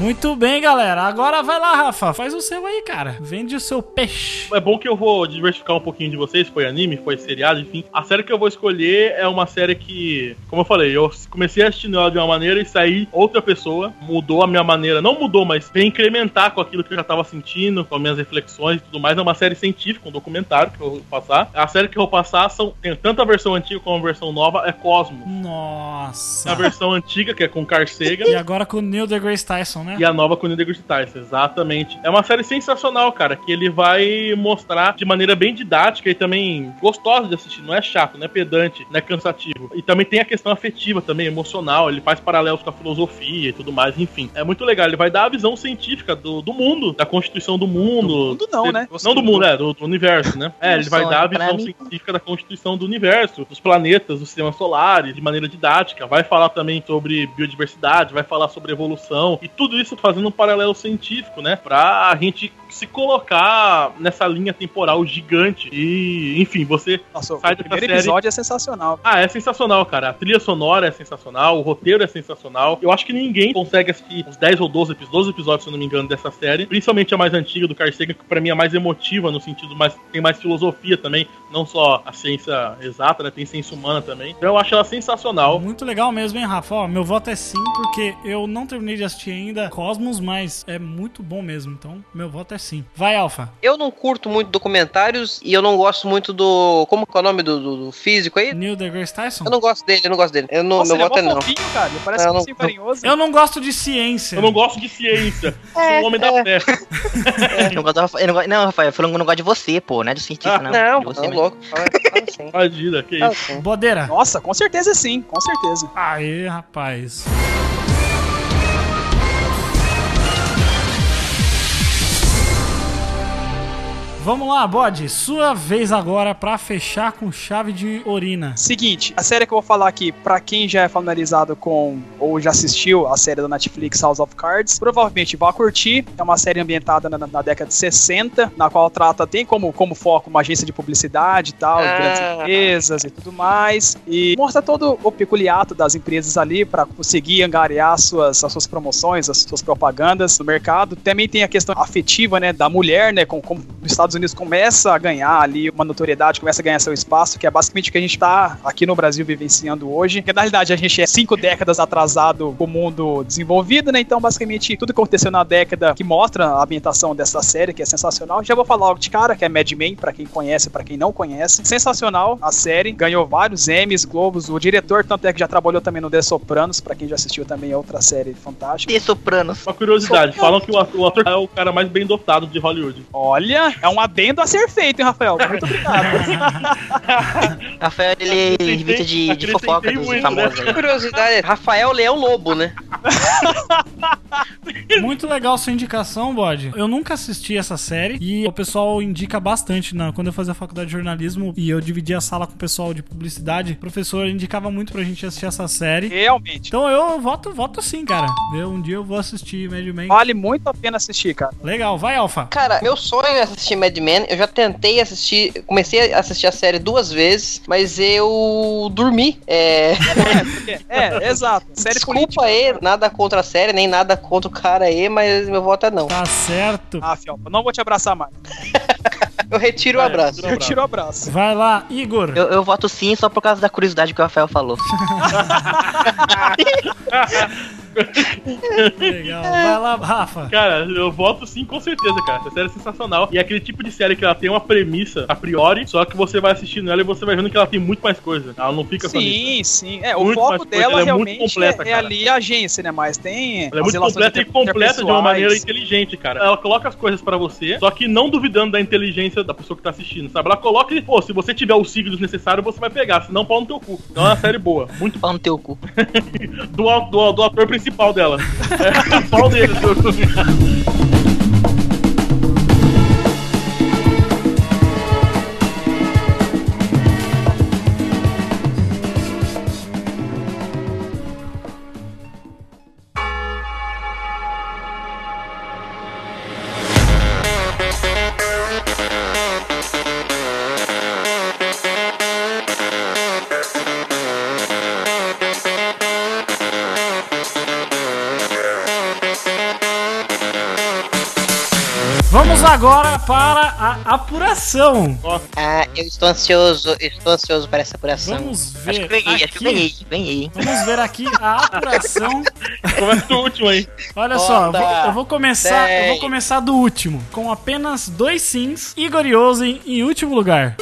Muito bem, galera. Agora vai lá, Rafa. Faz o seu aí, cara. Vende o seu peixe. É bom que eu vou diversificar um pouquinho de vocês. Foi anime, foi seriado, enfim. A série que eu vou escolher é uma série que, como eu falei, eu comecei a assistir ela de uma maneira e saí outra pessoa. Mudou a minha maneira. Não mudou, mas veio incrementar com aquilo que eu já tava sentindo, com as minhas reflexões e tudo mais. É uma série científica, um documentário que eu vou passar. A série que eu vou passar são, tem tanto a versão antiga como a versão nova, é Cosmos. Nossa. A versão antiga, que é com Carl Sagan. E agora com o Neil deGrasse Tyson, né? E a nova com o Neil deGrasse Tyson, exatamente. É uma série sensacional, cara, que ele vai mostrar de maneira bem didática e também gostosa de assistir. Não é chato, não é pedante, não é cansativo. E também tem a questão afetiva também, emocional. Ele faz paralelos com a filosofia e tudo mais, enfim. É muito legal. Ele vai dar a visão científica do, do mundo, da constituição do mundo. Do mundo não, né? Não do mundo, é, do, do universo, né? É, ele vai dar a visão científica da constituição do universo, dos planetas, dos sistemas solares, de maneira didática. Vai falar também sobre biodiversidade, vai falar sobre evolução e tudo isso fazendo um paralelo científico, né? Pra gente se colocar nessa linha temporal gigante. E, enfim, você Nossa, o sai dessa primeiro série. episódio é sensacional. Ah, é sensacional, cara. A trilha sonora é sensacional, o roteiro é sensacional. Eu acho que ninguém consegue assistir uns 10 ou 12, epi- 12 episódios, se eu não me engano, dessa série. Principalmente a mais antiga do Carl Sagan, que pra mim é mais emotiva, no sentido mais. tem mais filosofia também. Não só a ciência exata, né? Tem ciência humana também. Então eu acho ela sensacional. Muito legal mesmo, hein, Rafa? Ó, meu voto é sim, porque eu não terminei de assistir ainda Cosmos, mas é muito bom mesmo. Então, meu voto é sim. Vai, Alfa. Eu não curto muito documentários e eu não gosto muito do. Como que é o nome do, do- do físico aí? Neil deGrasse Tyson? Eu não gosto dele, eu não gosto dele. Eu não, Nossa, meu ele é voto é mó não. fofinho, cara. Ele parece Eu não- carinhoso. Eu não gosto de ciência. Eu não gosto de ciência. É, (laughs) Sou um homem da fé. (laughs) Eu não, gosto eu não, gosto- não, Rafael, eu falando que eu não gosto de você, pô, não é do cientista, Ah, não. Não, você não, mesmo. louco. Fala, fala assim. Imagina, que isso. assim. Bodeira. Nossa, com certeza sim, com certeza. Aê, rapaz. Vamos lá, Bode. Sua vez agora pra fechar com chave de urina. Seguinte, a série que eu vou falar aqui, pra quem já é familiarizado com ou já assistiu a série da Netflix House of Cards, provavelmente vai curtir. É uma série ambientada na, na década de 60, na qual trata, tem como, como foco uma agência de publicidade e tal, Ah. grandes empresas e tudo mais. E mostra todo o peculiato das empresas ali pra conseguir angariar suas, as suas promoções, as suas propagandas no mercado. Também tem a questão afetiva, né, da mulher, né, com, com os Estados Unidos começa a ganhar ali uma notoriedade, começa a ganhar seu espaço, que é basicamente o que a gente tá aqui no Brasil vivenciando hoje. Que na realidade a gente é cinco décadas atrasado com o mundo desenvolvido, né? Então, basicamente, tudo que aconteceu na década que mostra a ambientação dessa série, que é sensacional. Já vou falar logo de cara, que é Mad Men, pra quem conhece, pra quem não conhece. Sensacional a série, ganhou vários Emmys, Globos. O diretor, tanto é que já trabalhou também no The Sopranos, pra quem já assistiu também é outra série fantástica. E Sopranos. Uma curiosidade, falam que o ator, o ator é o cara mais bem dotado de Hollywood. Olha, é um adendo a ser feito, hein, Rafael? Muito (laughs) obrigado. (laughs) Rafael, ele invita de, de fofoca dos muito, famosos aí. Curiosidade, Rafael Leão Lobo, né? (laughs) Muito legal sua indicação, Bode. Eu nunca assisti essa série e o pessoal indica bastante. Na, quando eu fazia faculdade de jornalismo e eu dividia a sala com o pessoal de publicidade, o professor indicava muito pra gente assistir essa série. Realmente. Então eu voto, voto sim, cara. Eu, um dia eu vou assistir Mad Men. Vale muito a pena assistir, cara. Legal, vai, Alfa. Cara, meu sonho é assistir Mad Men. Eu já tentei assistir, comecei a assistir a série duas vezes, mas eu dormi. É. (laughs) É, exato. Série Desculpa aí, nada contra a série, nem nada contra o cara aí, mas meu voto é não. Tá certo. Ah, Fialpa, não vou te abraçar mais. (laughs) Eu retiro o abraço. retiro Eu tiro o abraço. Vai lá, Igor. Eu, eu voto sim só por causa da curiosidade que o Rafael falou. (laughs) (laughs) Legal. Vai lá, Rafa. Cara, eu voto sim, com certeza, cara. Essa série é sensacional. E é aquele tipo de série que ela tem uma premissa a priori, só que você vai assistindo ela e você vai vendo que ela tem muito mais coisa. Ela não fica só. Sim, sim. É, o Muito foco mais coisa, dela ela é muito realmente completa, é, é ali a agência, né? Mas tem. Ela é muito completa e completa de uma maneira inteligente, cara. Ela coloca as coisas pra você, só que não duvidando da inteligência da pessoa que tá assistindo, sabe? Ela coloca e, pô, se você tiver os signos necessários, você vai pegar, senão pau no teu cu. Então é uma série boa. Muito Pau no teu cu. (laughs) do, do, do ator principal dela. (laughs) É, pau dele. (laughs) agora para a apuração. Ah, eu estou ansioso, estou ansioso para essa apuração. Vamos Acho ver que ganhei, acho que aqui. ganhei, ganhei. Vamos ver aqui a apuração. (laughs) Começa o último aí. Olha só, eu vou, eu vou começar, eu vou começar do último, com apenas dois sims. Igor Yosen em último lugar.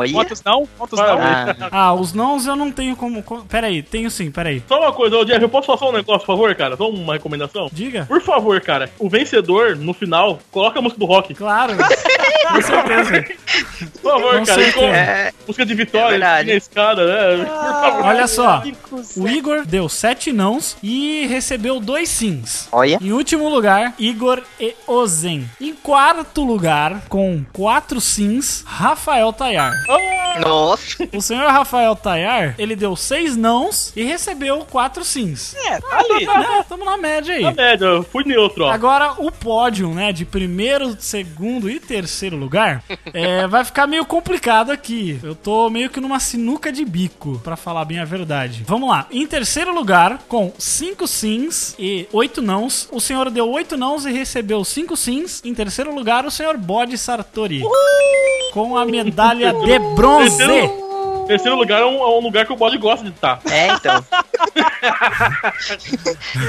Olha. Quantos não? Quantos não? Ah, Ah, os nãos eu não tenho como. como- Pera aí, tenho sim, pera aí. Só uma coisa, ô Jeff, eu posso falar só um negócio, por favor, cara? Só uma recomendação? Diga. Por favor, cara, o vencedor, no final, coloca a música do rock. Claro. (laughs) Com (laughs) certeza. Por favor, Com cara. certeza. com é, música de É vitória, verdade. minha escada, né? Por favor. Olha só. O Igor deu sete nãos e recebeu dois sims. olha. Em último lugar, Igor e Ozen. Em quarto lugar, com quatro sims, Rafael Tayar. Nossa. O senhor Rafael Tayar, ele deu seis nãos e recebeu quatro sims. É, tá ali. Né? Tamo na média aí. Na média, eu fui neutro, ó. Agora, o pódio, né, de primeiro, segundo e terceiro lugar, é, vai ficar meio complicado aqui. Eu tô meio que numa sinuca de bico, pra falar bem a verdade. Vamos lá. Em terceiro lugar, com cinco sims e oito nãos, o senhor deu oito nãos e recebeu cinco sims. Em terceiro lugar, o senhor Bode Sartori. Com a medalha de bronze. Terceiro, terceiro lugar é um, é um lugar que o bode gosta de estar. É, então.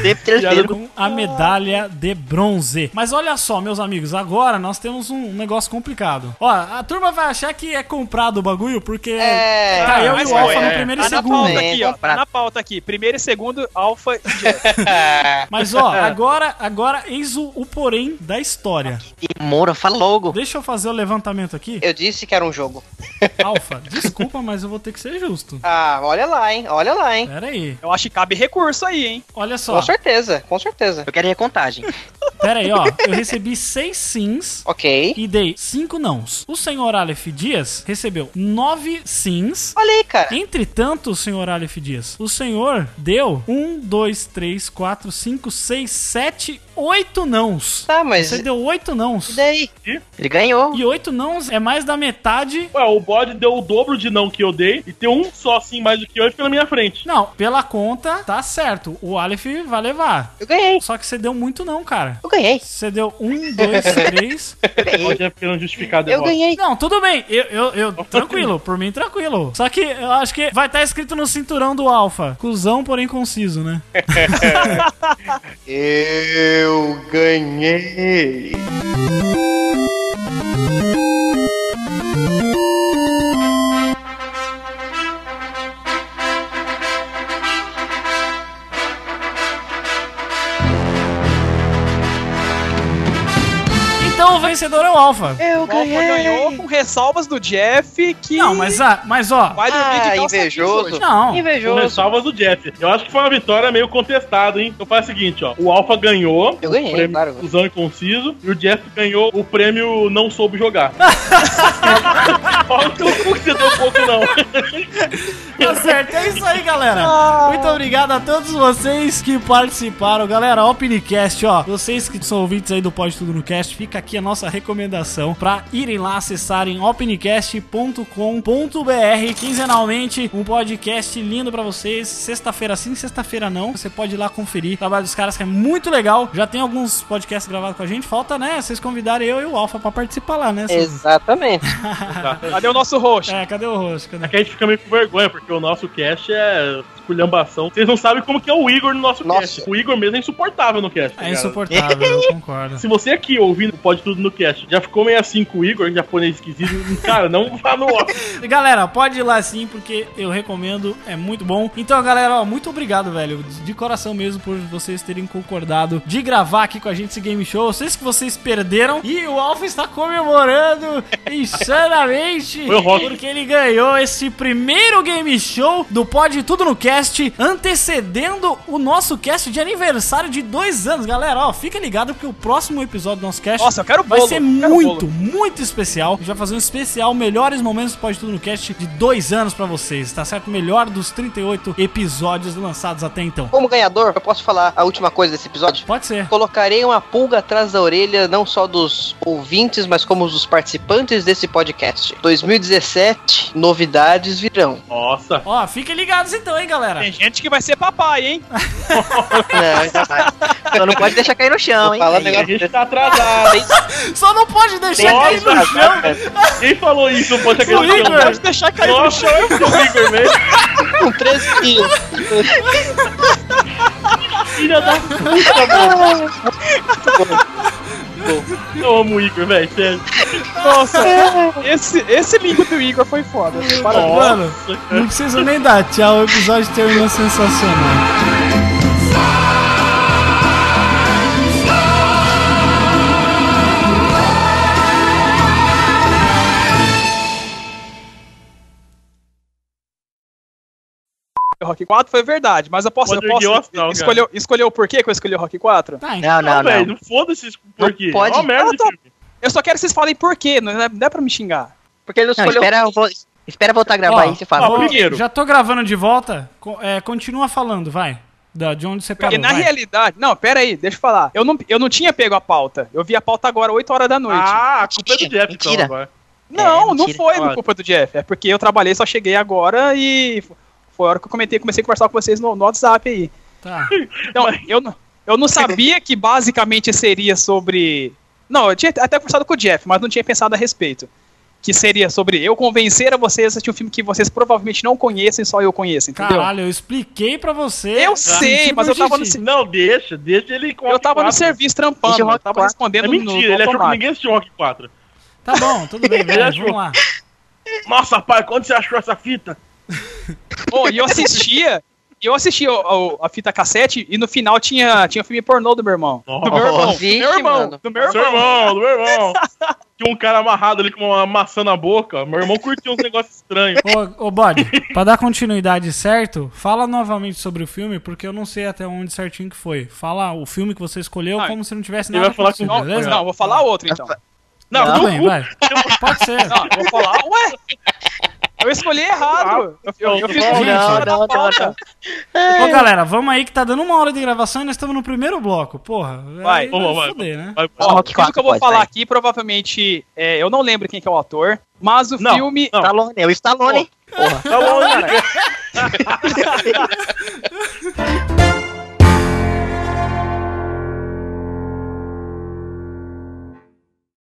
Sempre terceiro. com a medalha de bronze. Mas olha só, meus amigos, agora nós temos um negócio complicado. Ó, a turma vai achar que é comprado o bagulho porque É. tá eu e o Alpha é. no primeiro e Tá na segundo. pauta É, aqui, ó. comprado. Na pauta aqui. Primeiro e segundo, Alpha e. (laughs) Mas ó, agora, agora eis o, o porém da história. E Moura, fala logo. Deixa eu fazer o levantamento aqui. Eu disse que era um jogo. Alpha, desculpa, mas eu vou ter que ser justo. Ah, olha lá, hein? Olha lá, hein? Pera aí. Eu acho que cabe recurso aí, hein? Olha só. Com certeza, com certeza. Eu quero recontagem. Pera aí, ó. Eu recebi seis sims Ok. e dei cinco nãos. O senhor Aleph Dias recebeu nove sims Olha aí, cara. Entretanto, senhor Aleph Dias, o senhor deu um, dois, três, quatro, cinco, seis, sete, oito nãos. Tá, mas. Você deu oito E nãos. daí? Ele ganhou. E oito nãos é mais da metade. Ué, o bode deu o dobro de não que eu dei e tem um só assim mais do que eu e fica na minha frente. Não, pela conta, tá certo. O Aleph vai levar. Eu ganhei. Só que você deu muito não, cara. Eu ganhei. Você deu um, dois, (laughs) três. O Jeff querendo justificar a Eu derrota. ganhei. Não, tudo bem. Eu, eu, eu- tranquilo, por mim tranquilo. Só que eu acho que vai estar escrito no cinturão do Alpha. Cusão, porém conciso, né? (laughs) (laughs) Eu ganhei. O vencedor é o Alpha. Eu O Alpha ganhou com ressalvas do Jeff que Não, mas, ah, mas ó. vai dormir Ah, invejoso. Não. Com Invejoso. ressalvas do Jeff. Eu acho que foi uma vitória meio contestada, hein? Então faz o seguinte, ó. O Alpha ganhou. Eu ganhei, o prêmio claro. Fusão e conciso. E o Jeff ganhou o prêmio Não Soube Jogar. (laughs) Eu cu que você deu pouco, não. Tá certo, é isso aí, galera. Muito obrigado a todos vocês que participaram. Galera, Opencast, ó. Vocês que são ouvintes aí do Pode Tudo no Cast, fica aqui a nossa recomendação pra irem lá acessarem opencast.com.br quinzenalmente. Um podcast lindo pra vocês. Sexta-feira sim, sexta-feira não. Você pode ir lá conferir o trabalho dos caras que é muito legal. Já tem alguns podcasts gravados com a gente. Falta, né? Vocês convidarem eu e o Alpha pra participar lá, né? Exatamente. (laughs) Cadê o nosso host? É, cadê o rosto? Cadê? É que a gente fica meio com vergonha, porque o nosso cast é esculhambação. Vocês não sabem como que é o Igor no nosso Nossa. cast. O Igor mesmo é insuportável no cast. É ligado? insuportável, eu (laughs) concordo. Se você aqui ouvindo Pode Tudo no cast já ficou meio assim com o Igor, japonês esquisito, (laughs) cara, não vá no. E, Galera, pode ir lá sim, porque eu recomendo, é muito bom. Então, galera, ó, muito obrigado, velho, de coração mesmo, por vocês terem concordado de gravar aqui com a gente esse game show. Eu sei que vocês perderam e o Alpha está comemorando (laughs) insanamente, Foi o rock. porque ele ganhou esse primeiro game show do Pode Tudo no Cast, antecedendo o nosso cast de aniversário de dois anos. Galera, ó, fica ligado, porque o próximo episódio do nosso cast Nossa, eu quero vai bolo, ser eu quero muito, bolo. muito especial. A gente vai fazer um especial Melhores Momentos do Pode Tudo no Cast de dois anos pra vocês, tá certo? Melhor dos 38 episódios lançados até então. Como ganhador, eu posso falar a última coisa desse episódio? Pode ser. Colocarei uma pulga atrás da orelha, não só dos ouvintes, mas como dos participantes desse podcast. 2017, novidades virão. Nossa. Ó, fiquem ligados então, hein, galera? Tem gente que vai ser papai, hein? Não, (laughs) jamais. Só não pode deixar cair no chão, hein? um Aí, A negócio gente tá atrasado. (laughs) Só não pode deixar cair no chão. Quem falou isso? Pode O aquele Igor. chão. Pode deixar cair no Nossa, chão. o Igor mesmo. com 13 quilos. Filha da puta, mano. Eu amo o Igor, velho, sério. Nossa, (laughs) esse, esse link do Igor foi foda. Parabéns. Mano, não precisa nem dar tchau, o episódio terminou sensacional. Rock 4 foi verdade, mas eu posso, eu posso erguer o astral, escolher, escolher o porquê que eu escolhi o Rock 4? Tá, então. Não, não, velho, não. não foda-se isso por quê. pode. É uma merda tô- filme. Eu só quero que vocês falem porquê, não é, não é pra me xingar. Porque ele não Não, escolheu. espera, eu vou- espera voltar a gravar Ó, aí e você fala. ó, primeiro. Já tô gravando de volta. É, continua falando, vai. Da, de onde você parou, Porque na vai. realidade. Não, pera aí, deixa eu falar. Eu não, eu não tinha pego a pauta. Eu vi a pauta agora 8 horas da noite. Ah, a culpa é do Mentira, Jeff, então, mentira. agora. não, é, não foi por culpa do Jeff. É porque eu trabalhei, só cheguei agora e foi a hora que eu comentei, comecei a conversar com vocês no, no WhatsApp aí. Tá. Então, eu, eu não (laughs) sabia que basicamente seria sobre. Não, eu tinha até conversado com o Jeff, mas não tinha pensado a respeito. Que seria sobre eu convencer a vocês a assistir um filme que vocês provavelmente não conhecem, só eu conheço, entendeu? Caralho, eu expliquei pra você. Eu sei, mas eu tava no. Não, deixa, deixa ele eu tava no Rock 4. serviço trampando, eu tava 4. respondendo É no- mentira, no ele achou que ninguém assistiu Rock 4. Tá bom, tudo bem, (laughs) velho. Vamos lá. Nossa, pai, quando você achou essa fita? Pô, e eu assistia, eu assistia o- o- a fita cassete e no final tinha, tinha o filme pornô do meu irmão. Do meu irmão. Do Vixe, meu irmão. mano. Do meu Seu irmão. irmão, do meu irmão. (laughs) Tinha um cara amarrado ali com uma maçã na boca. Meu irmão curtiu uns (laughs) negócios estranhos. Ô, ô Bode, pra dar continuidade certo, fala novamente sobre o filme, porque eu não sei até onde certinho que foi. Fala o filme que você escolheu Ah, como se não tivesse ele nada vai falar com- Não, beleza? não, vou falar outro então. Não, Tudo do bem, vai. (laughs) Pode ser. Não, eu vou falar, ué! Eu escolhi errado. Eu, eu, eu fiz Não, o não, não, não. Ô, galera, vamos aí que tá dando uma hora de gravação e nós estamos no primeiro bloco. Porra, Vai, aí vamos, vai. foder, né? Vai, Ó, Rock tudo que eu vou 4 falar aqui, provavelmente, é, eu não lembro quem que é o ator, mas o Não, filme... não. Stallone, é o Stallone. Porra. Bom, cara. (laughs) (laughs)